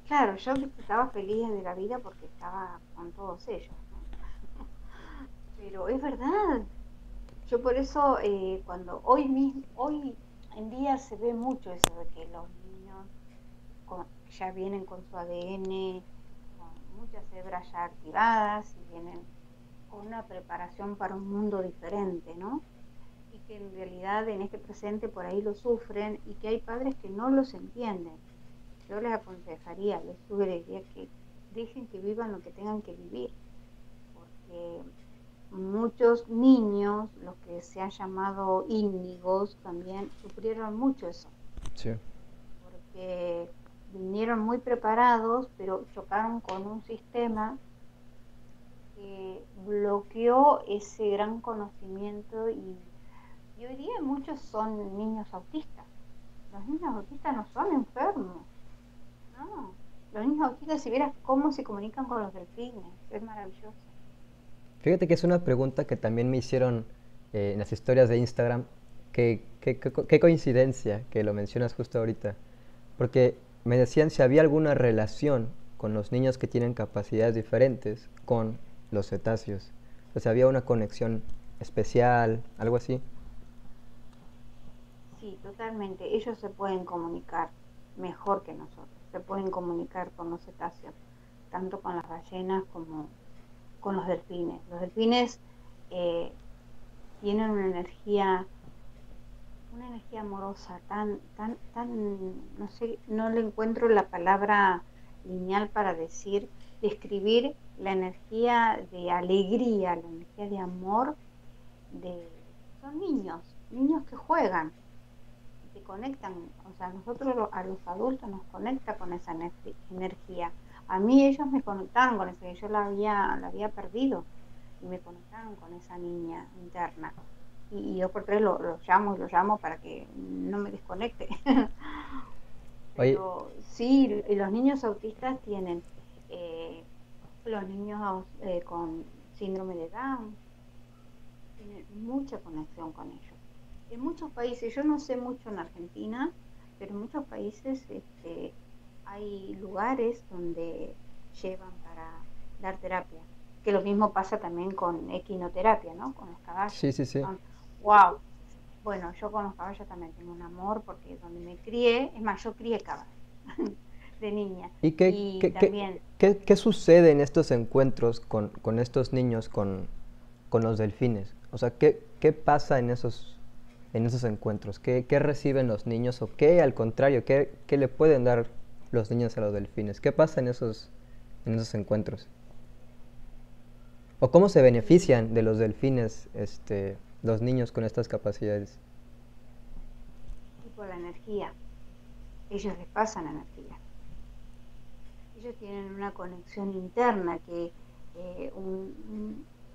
Claro, yo estaba feliz de la vida porque estaba con todos ellos. Pero es verdad. Yo por eso, eh, cuando hoy mismo, hoy en día se ve mucho eso de que los niños ya vienen con su ADN, muchas hebras ya activadas y vienen con una preparación para un mundo diferente, ¿no? Y que en realidad en este presente por ahí lo sufren y que hay padres que no los entienden. Yo les aconsejaría, les sugeriría que dejen que vivan lo que tengan que vivir, porque muchos niños, los que se han llamado índigos, también sufrieron mucho eso. Sí. Porque vinieron muy preparados, pero chocaron con un sistema que bloqueó ese gran conocimiento y, hoy día muchos son niños autistas. Los niños autistas no son enfermos, no. Los niños autistas, si vieras cómo se comunican con los delfines, es maravilloso. Fíjate que es una pregunta que también me hicieron eh, en las historias de Instagram. Qué, qué, coincidencia que lo mencionas justo ahorita. Porque me decían si había alguna relación con los niños que tienen capacidades diferentes con los cetáceos. O sea, había una conexión especial, algo así. Sí, totalmente. Ellos se pueden comunicar mejor que nosotros. Se pueden comunicar con los cetáceos, tanto con las ballenas como con los delfines. Los delfines eh, tienen una energía, una energía amorosa, tan, tan, tan, no sé, no le encuentro la palabra lineal para decir, describir la energía de alegría, la energía de amor de son niños, niños que juegan, que conectan, o sea, nosotros a los adultos nos conecta con esa energía a mí ellos me conectaron con eso, yo la había, la había perdido y me conectaron con esa niña interna. Y, yo por tres lo, llamo y lo llamo para que no me desconecte. Pero sí, los niños autistas tienen, eh, los niños eh, con síndrome de Down, tienen mucha conexión con ellos. En muchos países, yo no sé mucho en Argentina, pero en muchos países este, hay lugares donde llevan para dar terapia. Que lo mismo pasa también con equinoterapia, ¿no? Con los caballos. Sí, sí, sí. Wow. Bueno, yo con los caballos también tengo un amor porque donde me crié, es más, yo crié caballos de niña. ¿Y qué, también... qué, sucede en estos encuentros con, con estos niños, con, con, los delfines? O sea, ¿qué, qué pasa en esos, en esos encuentros? ¿Qué, ¿Qué, reciben los niños o qué, al contrario, qué, qué le pueden dar los niños a los delfines? ¿Qué pasa en esos, en esos encuentros? ¿O cómo se benefician de los delfines este, los niños con estas capacidades? Por la energía. Ellos les pasan energía. Ellos tienen una conexión interna que eh,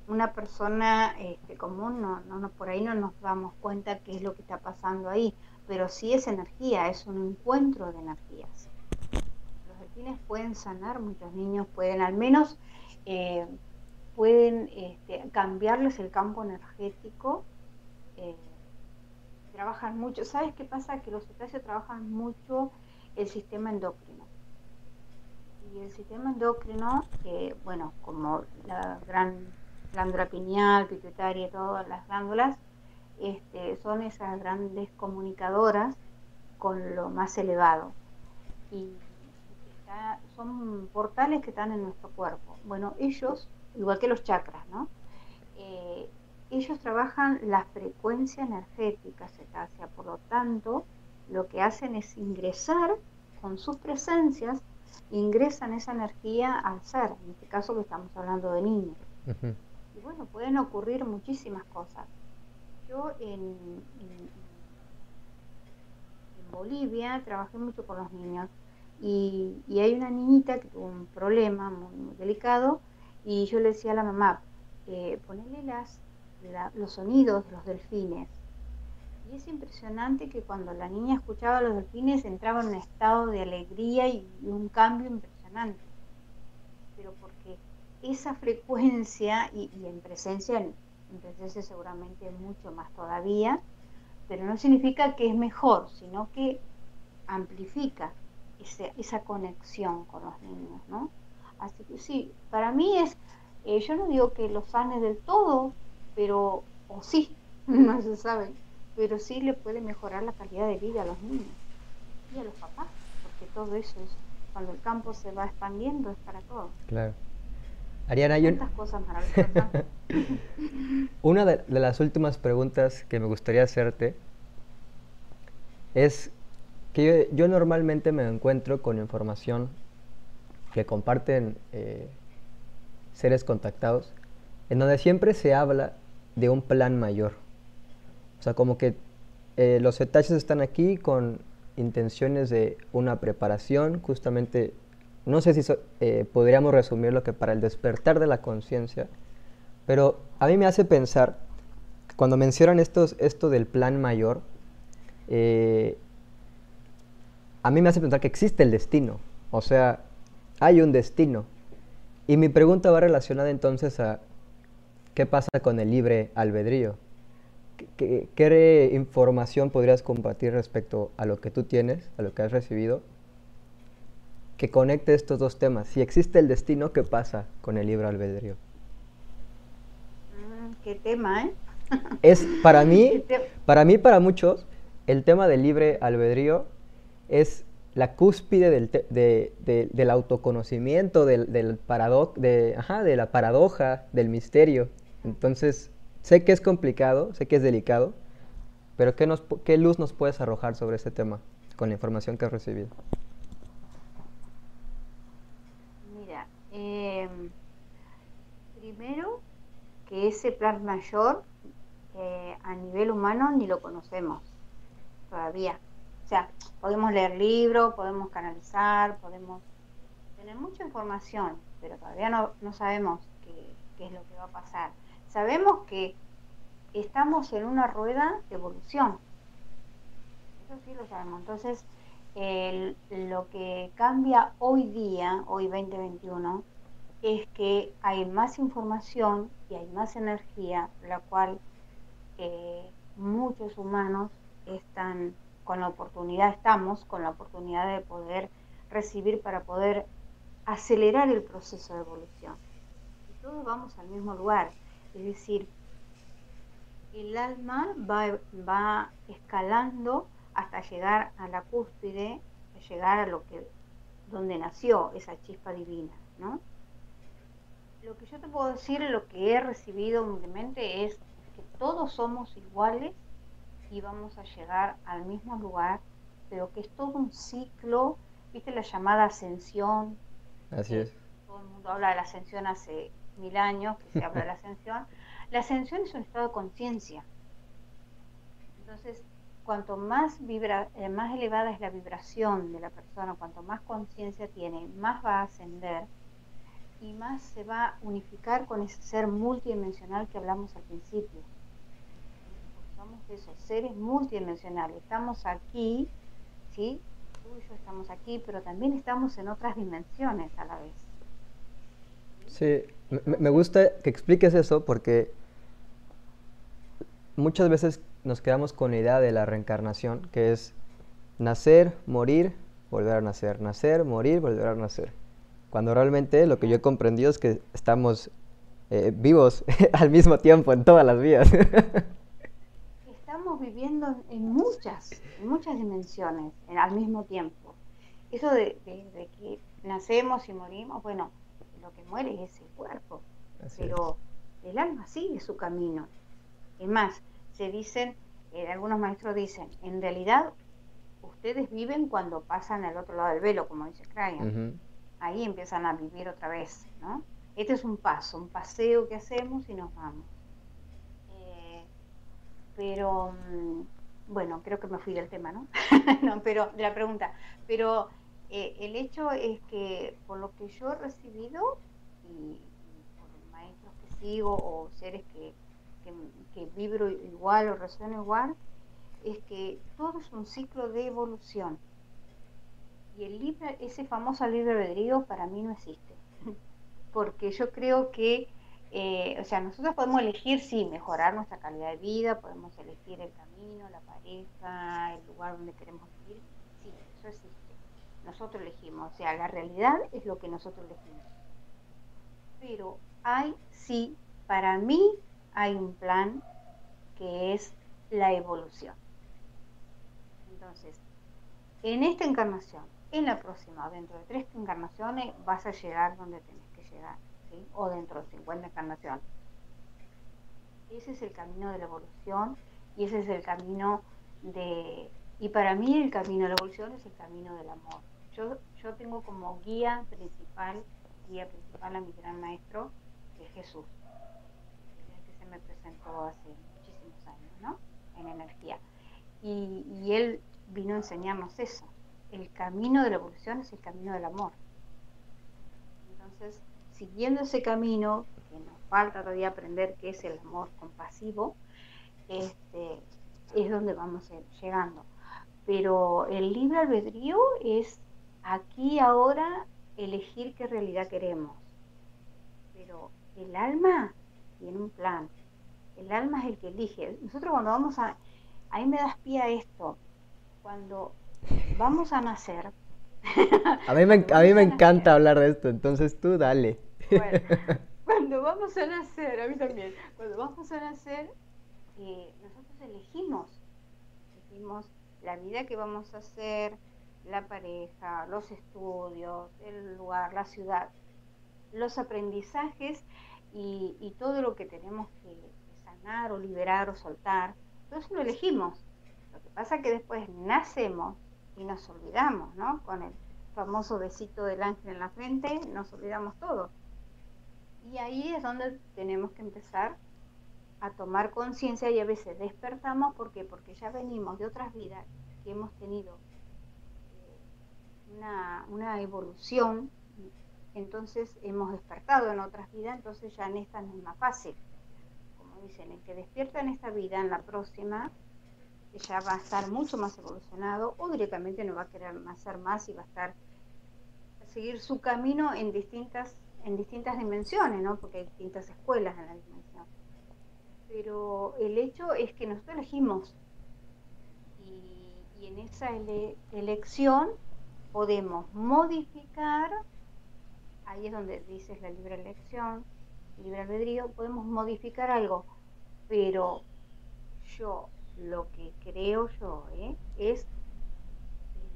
una persona este, común no, no, por ahí no nos damos cuenta qué es lo que está pasando ahí, pero sí es energía, es un encuentro de energías pueden sanar, muchos niños pueden al menos eh, pueden este, cambiarles el campo energético, eh, trabajan mucho. ¿Sabes qué pasa? Que los cetáceos trabajan mucho el sistema endocrino. Y el sistema endocrino, eh, bueno, como la gran glándula pineal, pituitaria todas las glándulas, este, son esas grandes comunicadoras con lo más elevado. Y son portales que están en nuestro cuerpo. Bueno, ellos, igual que los chakras, ¿no? Eh, ellos trabajan la frecuencia energética cetácea, por lo tanto, lo que hacen es ingresar con sus presencias, ingresan esa energía al ser, en este caso que estamos hablando de niños. Y bueno, pueden ocurrir muchísimas cosas. Yo en, en, Bolivia trabajé mucho con los niños y, hay una niñita que tuvo un problema muy, delicado y yo le decía a la mamá, eh, ponerle las, los sonidos de los delfines. Y es impresionante que cuando la niña escuchaba los delfines entraba en un estado de alegría y, un cambio impresionante. Pero porque esa frecuencia, y, en presencia, en, presencia seguramente mucho más todavía, pero no significa que es mejor, sino que amplifica esa conexión con los niños, ¿no? Así que sí, para mí es, eh, yo no digo que lo sane del todo, pero, o sí, no se sabe, pero sí le puede mejorar la calidad de vida a los niños y a los papás, porque todo eso es, cuando el campo se va expandiendo, es para todos. Claro. Ariana, hay cosas maravillosas. Una de, las últimas preguntas que me gustaría hacerte es que yo, normalmente me encuentro con información que comparten eh, seres contactados, en donde siempre se habla de un plan mayor. O sea, como que eh, los cetáceos están aquí con intenciones de una preparación, justamente, no sé si eh, podríamos resumir lo que para el despertar de la conciencia, pero a mí me hace pensar, cuando mencionan estos, esto del plan mayor, eh, a mí me hace pensar que existe el destino, o sea, hay un destino. Y mi pregunta va relacionada entonces a qué pasa con el libre albedrío. ¿Qué, información podrías compartir respecto a lo que tú tienes, a lo que has recibido, que conecte estos dos temas? Si existe el destino, ¿qué pasa con el libre albedrío? Mm, ¿Qué tema, eh? es para mí, para mí, para muchos, el tema del libre albedrío es la cúspide del, autoconocimiento, del, del de, de la paradoja, del misterio. Entonces, sé que es complicado, sé que es delicado, pero ¿qué, nos, qué luz nos puedes arrojar sobre este tema con la información que has recibido? Mira, em, primero que ese plan mayor eh, a nivel humano ni lo conocemos todavía. O sea, podemos leer libros, podemos canalizar, podemos tener mucha información, pero todavía no, no sabemos qué, es lo que va a pasar. Sabemos que estamos en una rueda de evolución. Eso sí lo sabemos. Entonces, lo que cambia hoy día, hoy 2021, es que hay más información y hay más energía, la cual eh, muchos humanos están con la oportunidad, estamos con la oportunidad de poder recibir para poder acelerar el proceso de evolución. Y todos vamos al mismo lugar, es decir, el alma va, va escalando hasta llegar a la cúspide, llegar a lo que donde nació esa chispa divina, ¿no? Lo que yo te puedo decir, lo que he recibido humildemente es que todos somos iguales y vamos a llegar al mismo lugar, pero que es todo un ciclo, viste la llamada ascensión. Así es. Todo el mundo habla de la ascensión hace mil años, que se habla de la ascensión. La ascensión es un estado de conciencia. Entonces, cuanto más, vibra, eh, más elevada es la vibración de la persona, cuanto más conciencia tiene, más va a ascender y más se va a unificar con ese ser multidimensional que hablamos al principio somos esos seres multidimensionales. Estamos aquí, ¿sí? Tú y yo estamos aquí, pero también estamos en otras dimensiones a la vez. Sí, me, gusta que expliques eso porque muchas veces nos quedamos con la idea de la reencarnación, que es nacer, morir, volver a nacer, nacer, morir, volver a nacer. Cuando realmente lo que yo he comprendido es que estamos eh, vivos al mismo tiempo en todas las vías. Estamos viviendo en muchas, en muchas dimensiones al mismo tiempo. Eso de, que nacemos y morimos, bueno, lo que muere es el cuerpo, pero el alma sigue su camino. Es más, se dicen, eh, algunos maestros dicen, en realidad ustedes viven cuando pasan al otro lado del velo, como dice Krayan. Ahí empiezan a vivir otra vez, ¿no? Este es un paso, un paseo que hacemos y nos vamos. Pero, mm, bueno, creo que me fui del tema, ¿no? no pero de la pregunta. Pero eh, el hecho es que por lo que yo he recibido y, por maestros que sigo o seres que, que, vibro igual o resueno igual, es que todo es un ciclo de evolución. Y el libre, ese famoso libre albedrío para mí no existe porque yo creo que, eh, o sea, nosotros podemos elegir, sí, mejorar nuestra calidad de vida, podemos elegir el camino, la pareja, el lugar donde queremos vivir, sí, eso existe. Nosotros elegimos, o sea, la realidad es lo que nosotros elegimos. Pero hay, sí, para mí hay un plan que es la evolución. Entonces, en esta encarnación, en la próxima, dentro de tres encarnaciones, vas a llegar donde tenés o dentro de 50 encarnaciones. Ese es el camino de la evolución y ese es el camino de... Y para mí el camino de la evolución es el camino del amor. Yo, yo tengo como guía principal, guía principal a mi gran maestro, que es Jesús, que se me presentó hace muchísimos años, ¿no? En energía. Y, y él vino a enseñarnos eso. El camino de la evolución es el camino del amor. Entonces, siguiendo ese camino, que nos falta todavía aprender qué es el amor compasivo, este, es donde vamos a ir llegando. Pero el libre albedrío es aquí ahora elegir qué realidad queremos. Pero el alma tiene un plan. El alma es el que elige. Nosotros cuando vamos a... Ahí me das pie a esto. Cuando vamos a nacer... a mí me, a mí me encanta hablar de esto, entonces tú dale. Bueno, cuando vamos a nacer, a mí también, cuando vamos a nacer, eh, nosotros elegimos, elegimos la vida que vamos a hacer, la pareja, los estudios, el lugar, la ciudad, los aprendizajes y, todo lo que tenemos que sanar o liberar o soltar, todo eso lo elegimos. Lo que pasa es que después nacemos y nos olvidamos, ¿no? Con el famoso besito del ángel en la frente, nos olvidamos todo. Y ahí es donde tenemos que empezar a tomar conciencia y a veces despertamos porque porque ya venimos de otras vidas que hemos tenido eh, una, una evolución entonces hemos despertado en otras vidas entonces ya en esta no es más fácil como dicen el que despierta en esta vida en la próxima ya va a estar mucho más evolucionado o directamente no va a querer hacer más y va a estar a seguir su camino en distintas en distintas dimensiones, ¿no? Porque hay distintas escuelas en la dimensión. Pero el hecho es que nosotros elegimos y, en esa elección podemos modificar, ahí es donde dices la libre elección, libre albedrío, podemos modificar algo, pero yo lo que creo yo ¿eh? es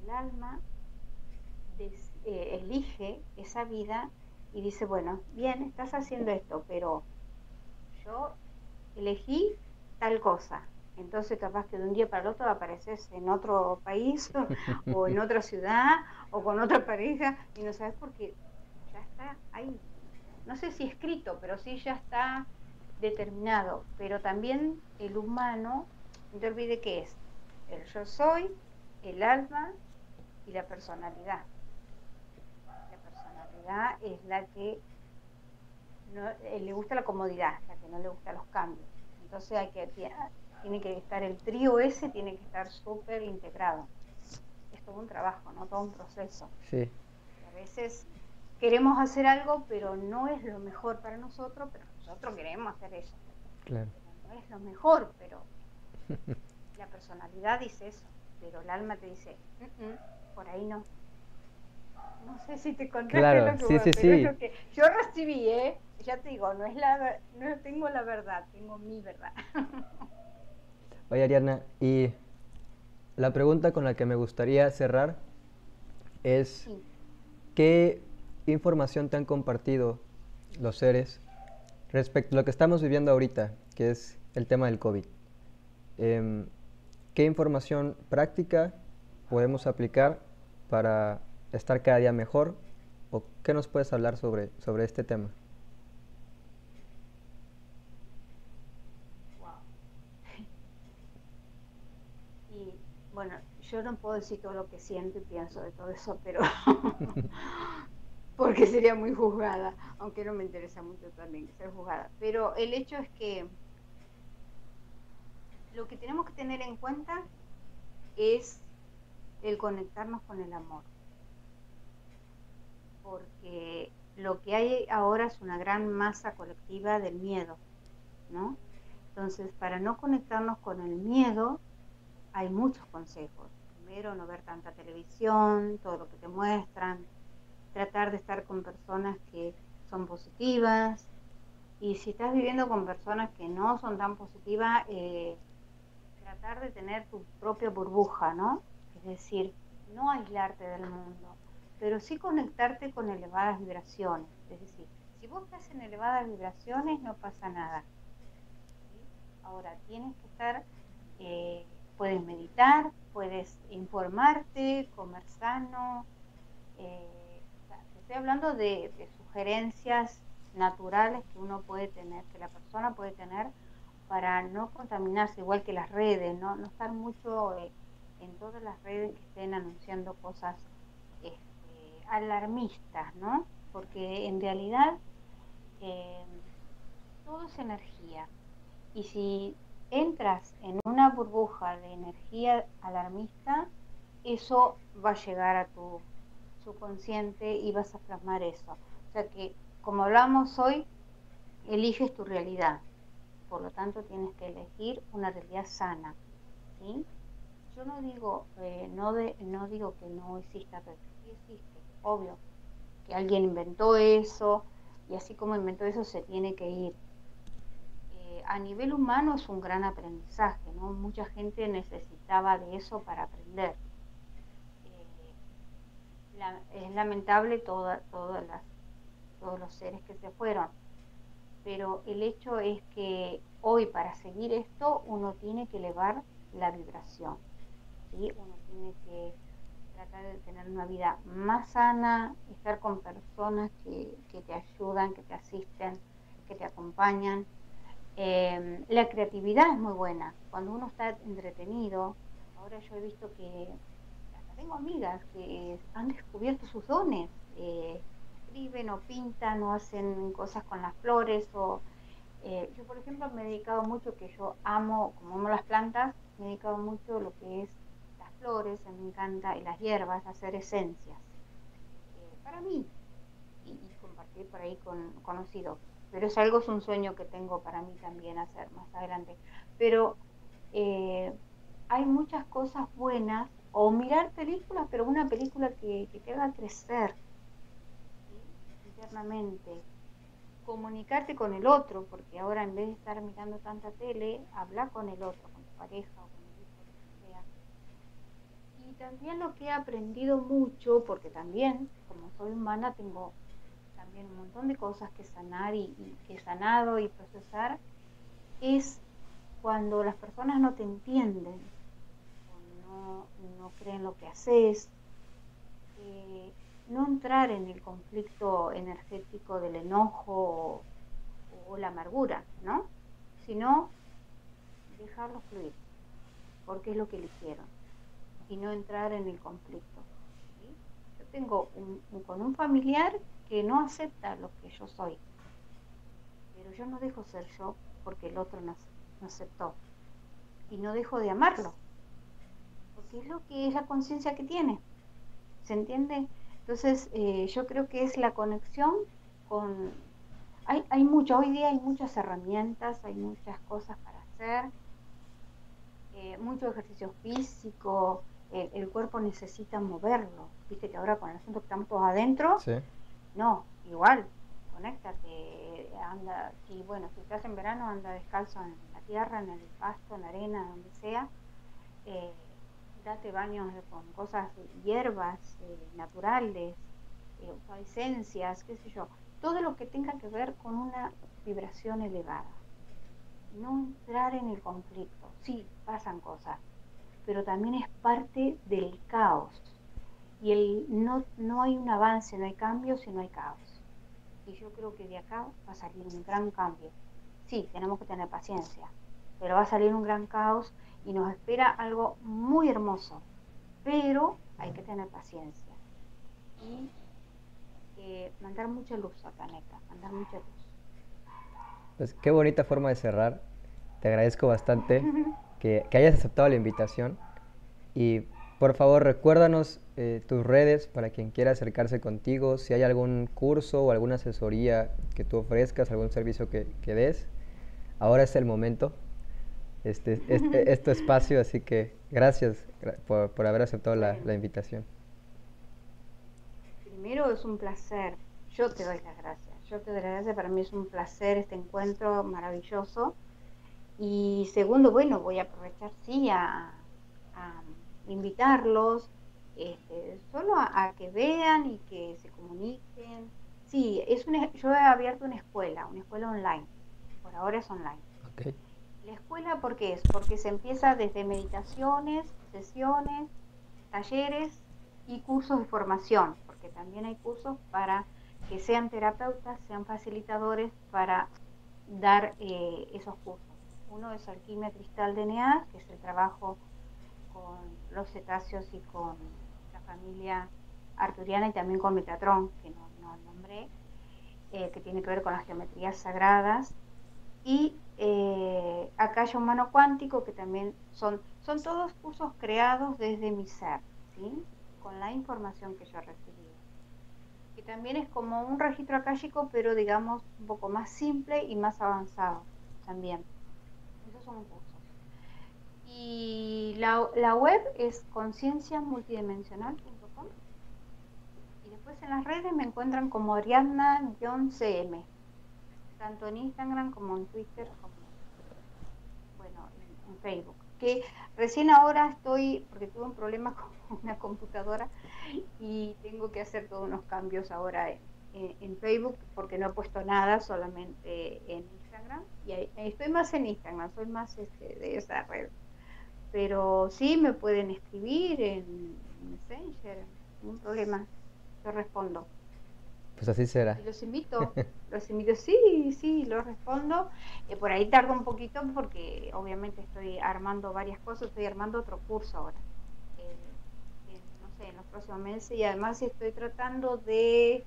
el alma eh, elige esa vida y dice, bueno, bien, estás haciendo esto, pero yo elegí tal cosa. Entonces capaz que de un día para el otro apareces en otro país o en otra ciudad o con otra pareja y no sabes por qué ya está ahí. No sé si escrito, pero sí ya está determinado. Pero también el humano, no te olvides qué es el yo soy, el alma y la personalidad es la que eh, le gusta la comodidad, la que no le gusta los cambios. Entonces hay que, tiene que estar el trío ese, tiene que estar súper integrado. Es todo un trabajo, ¿no? Todo un proceso. Sí. A veces queremos hacer algo, pero no es lo mejor para nosotros, pero nosotros queremos hacer eso. Claro. No es lo mejor, pero La personalidad dice eso, pero el alma te dice, por ahí no. No sé si te conté claro, lo que, sí, sí, sí. que yo recibí, ¿eh? Ya te digo, no es la no tengo la verdad, tengo mi verdad. Oye, Ariana, y la pregunta con la que me gustaría cerrar es ¿qué información te han compartido los seres respecto a lo que estamos viviendo ahorita, que es el tema del COVID? Em, ¿Qué información práctica podemos aplicar para estar cada día mejor? ¿O qué nos puedes hablar sobre, sobre este tema? Y bueno, yo no puedo decir todo lo que siento y pienso de todo eso, pero porque sería muy juzgada, aunque no me interesa mucho también ser juzgada. Pero el hecho es que lo que tenemos que tener en cuenta es el conectarnos con el amor. Porque lo que hay ahora es una gran masa colectiva del miedo, ¿no? Entonces, para no conectarnos con el miedo, hay muchos consejos. Primero, no ver tanta televisión, todo lo que te muestran, tratar de estar con personas que son positivas. Y si estás viviendo con personas que no son tan positivas, eh, tratar de tener tu propia burbuja, ¿no? Es decir, no aislarte del mundo, pero sí conectarte con elevadas vibraciones. Es decir, si vos estás en elevadas vibraciones no pasa nada. Ahora, tienes que estar, eh, puedes meditar, puedes informarte, comer sano. Eh, estoy hablando de sugerencias naturales que uno puede tener, que la persona puede tener para no contaminarse, igual que las redes, no, no estar mucho eh, en todas las redes que estén anunciando cosas alarmistas, ¿no? Porque en realidad eh, todo es energía. Y si entras en una burbuja de energía alarmista, eso va a llegar a tu subconsciente y vas a plasmar eso. O sea que, como hablamos hoy, eliges tu realidad por lo tanto tienes que elegir una realidad sana. ¿sí? Yo no digo, eh, no, de, no digo que no exista, pero sí existe, obvio, que alguien inventó eso y así como inventó eso se tiene que ir. Eh, a nivel humano es un gran aprendizaje, ¿no? Mucha gente necesitaba de eso para aprender. Eh, es lamentable toda, todas las, todos los seres que se fueron pero el hecho es que hoy para seguir esto uno tiene que elevar la vibración, de tener una vida más sana, estar con personas que, te ayudan, que te asisten, que te acompañan. Em, la creatividad es muy buena, cuando uno está entretenido, ahora yo he visto que tengo amigas que han descubierto sus dones. Eh, escriben o pintan o hacen cosas con las flores o eh, yo por ejemplo me he dedicado mucho que yo amo como amo las plantas me he dedicado mucho a lo que es flores me encanta y las hierbas hacer esencias. Eh, para mí y, compartir por ahí con conocidos pero es algo es un sueño que tengo para mí también hacer más adelante. Pero eh, hay muchas cosas buenas o mirar películas pero una película que, que te haga crecer internamente, comunicarte con el otro, porque ahora en vez de estar mirando tanta tele, habla con el otro, con tu pareja o con el hijo, que sea. Y también lo que he aprendido mucho, porque también, como soy humana, tengo también un montón de cosas que sanar y, que he sanado y procesar, es cuando las personas no te entienden, o no, creen lo que haces, eh, no entrar en el conflicto energético del enojo o, la amargura, ¿no? Sino dejarlo fluir, porque es lo que eligieron, y no entrar en el conflicto. Yo tengo un, con un familiar que no acepta lo que yo soy, pero yo no dejo ser yo porque el otro no, aceptó, y no dejo de amarlo, porque es lo que es la conciencia que tiene. ¿Se entiende? Entonces, eh, yo creo que es la conexión con... Hay, hay mucho, hoy día hay muchas herramientas, hay muchas cosas para hacer, eh, mucho ejercicio físico, el, cuerpo necesita moverlo. Viste que ahora con el asunto que estamos todos adentro, no, igual, conéctate, anda, si bueno, si estás en verano, anda descalzo en la tierra, en el pasto, en la arena, donde sea, eh, date baños con cosas, hierbas eh, naturales, eh, esencias, qué sé yo, todo lo que tenga que ver con una vibración elevada. No entrar en el conflicto. Sí, pasan cosas, pero también es parte del caos. Y el, no, no hay un avance, no hay cambio si no hay caos. Y yo creo que de acá va a salir un gran cambio. Sí, tenemos que tener paciencia, pero va a salir un gran caos y nos espera algo muy hermoso. Pero hay que tener paciencia y eh, mandar mucha luz al planeta, mandar mucha luz. Pues qué bonita forma de cerrar. Te agradezco bastante que, hayas aceptado la invitación. Y por favor, recuérdanos eh, tus redes para quien quiera acercarse contigo, si hay algún curso o alguna asesoría que tú ofrezcas, algún servicio que, des. Ahora es el momento. Este, este es tu espacio, así que gracias por, haber aceptado la, la invitación. Primero es un placer. Yo te doy las gracias. Yo te doy las gracias. Para mí es un placer este encuentro maravilloso. Y segundo, bueno, voy a aprovechar, sí, a, invitarlos, este, solo a, que vean y que se comuniquen. Sí, es una, yo he abierto una escuela, una escuela online. Por ahora es online. La escuela, ¿por qué es? Porque se empieza desde meditaciones, sesiones, talleres y cursos de formación, porque también hay cursos para que sean terapeutas, sean facilitadores para dar eh, esos cursos. Uno es alquimia cristal DNA, que es el trabajo con los cetáceos y con la familia arturiana y también con Metatron, que no, nombré, eh, que tiene que ver con las geometrías sagradas. Y eh, acá hay humano cuántico, que también son, son todos cursos creados desde mi ser, ¿sí? con la información que yo he recibido. Que también es como un registro akáshico, pero digamos un poco más simple y más avanzado también. Y la, web es concienciamultidimensional.com. Y después en las redes me encuentran como Ariadna-CM, tanto en Instagram como en Twitter, como bueno, en, Facebook. Que recién ahora estoy, porque tuve un problema con una computadora y tengo que hacer todos unos cambios ahora en Facebook porque no he puesto nada, solamente en y estoy más en Instagram, soy más este, de esa red. Pero sí me pueden escribir en Messenger, ningún problema, yo respondo. Pues así será. los invito, los invito, sí, sí, los respondo. Eh, por ahí tardo un poquito porque obviamente estoy armando varias cosas, estoy armando otro curso ahora. Eh, no sé, en los próximos meses y además estoy tratando de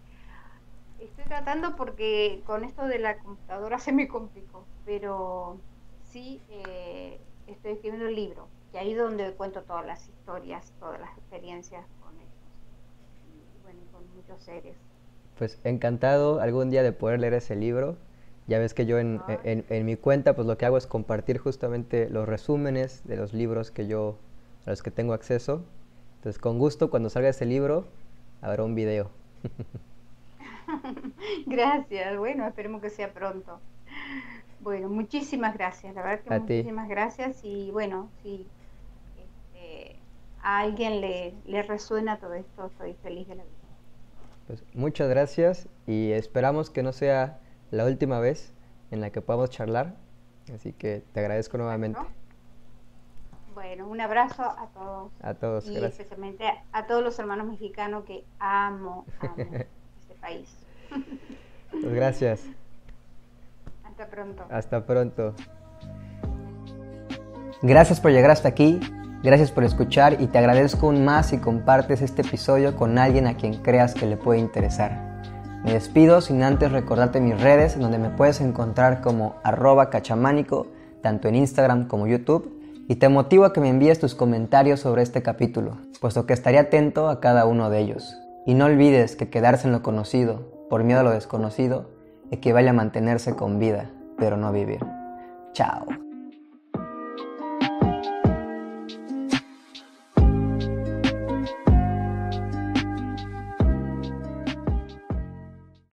Estoy tratando porque con esto de la computadora se me complicó, pero sí eh, estoy escribiendo el libro, y ahí es donde cuento todas las historias, todas las experiencias con ellos, y bueno, con muchos seres. Pues encantado algún día de poder leer ese libro. Ya ves que yo en, en, mi cuenta pues lo que hago es compartir justamente los resúmenes de los libros que yo, a los que tengo acceso. Entonces con gusto cuando salga ese libro habrá un video. gracias, bueno, esperemos que sea pronto. Bueno, muchísimas gracias, la verdad que muchísimas gracias y bueno, si este, a alguien le, le resuena todo esto, estoy feliz de la vida. Pues muchas gracias y esperamos que no sea la última vez en la que podamos charlar, así que te agradezco nuevamente. Bueno, un abrazo a todos. A todos, y especialmente a, todos los hermanos mexicanos que amo, amo este país. Pues gracias. Hasta pronto. Hasta pronto. Gracias por llegar hasta aquí. Gracias por escuchar y te agradezco aún más si compartes este episodio con alguien a quien creas que le puede interesar. Me despido sin antes recordarte mis redes donde me puedes encontrar como arroba cachamánico, tanto en Instagram como YouTube, y te motivo a que me envíes tus comentarios sobre este capítulo, puesto que estaré atento a cada uno de ellos. Y no olvides que quedarse en lo conocido por miedo a lo desconocido, equivale a mantenerse con vida, pero no vivir. Chao.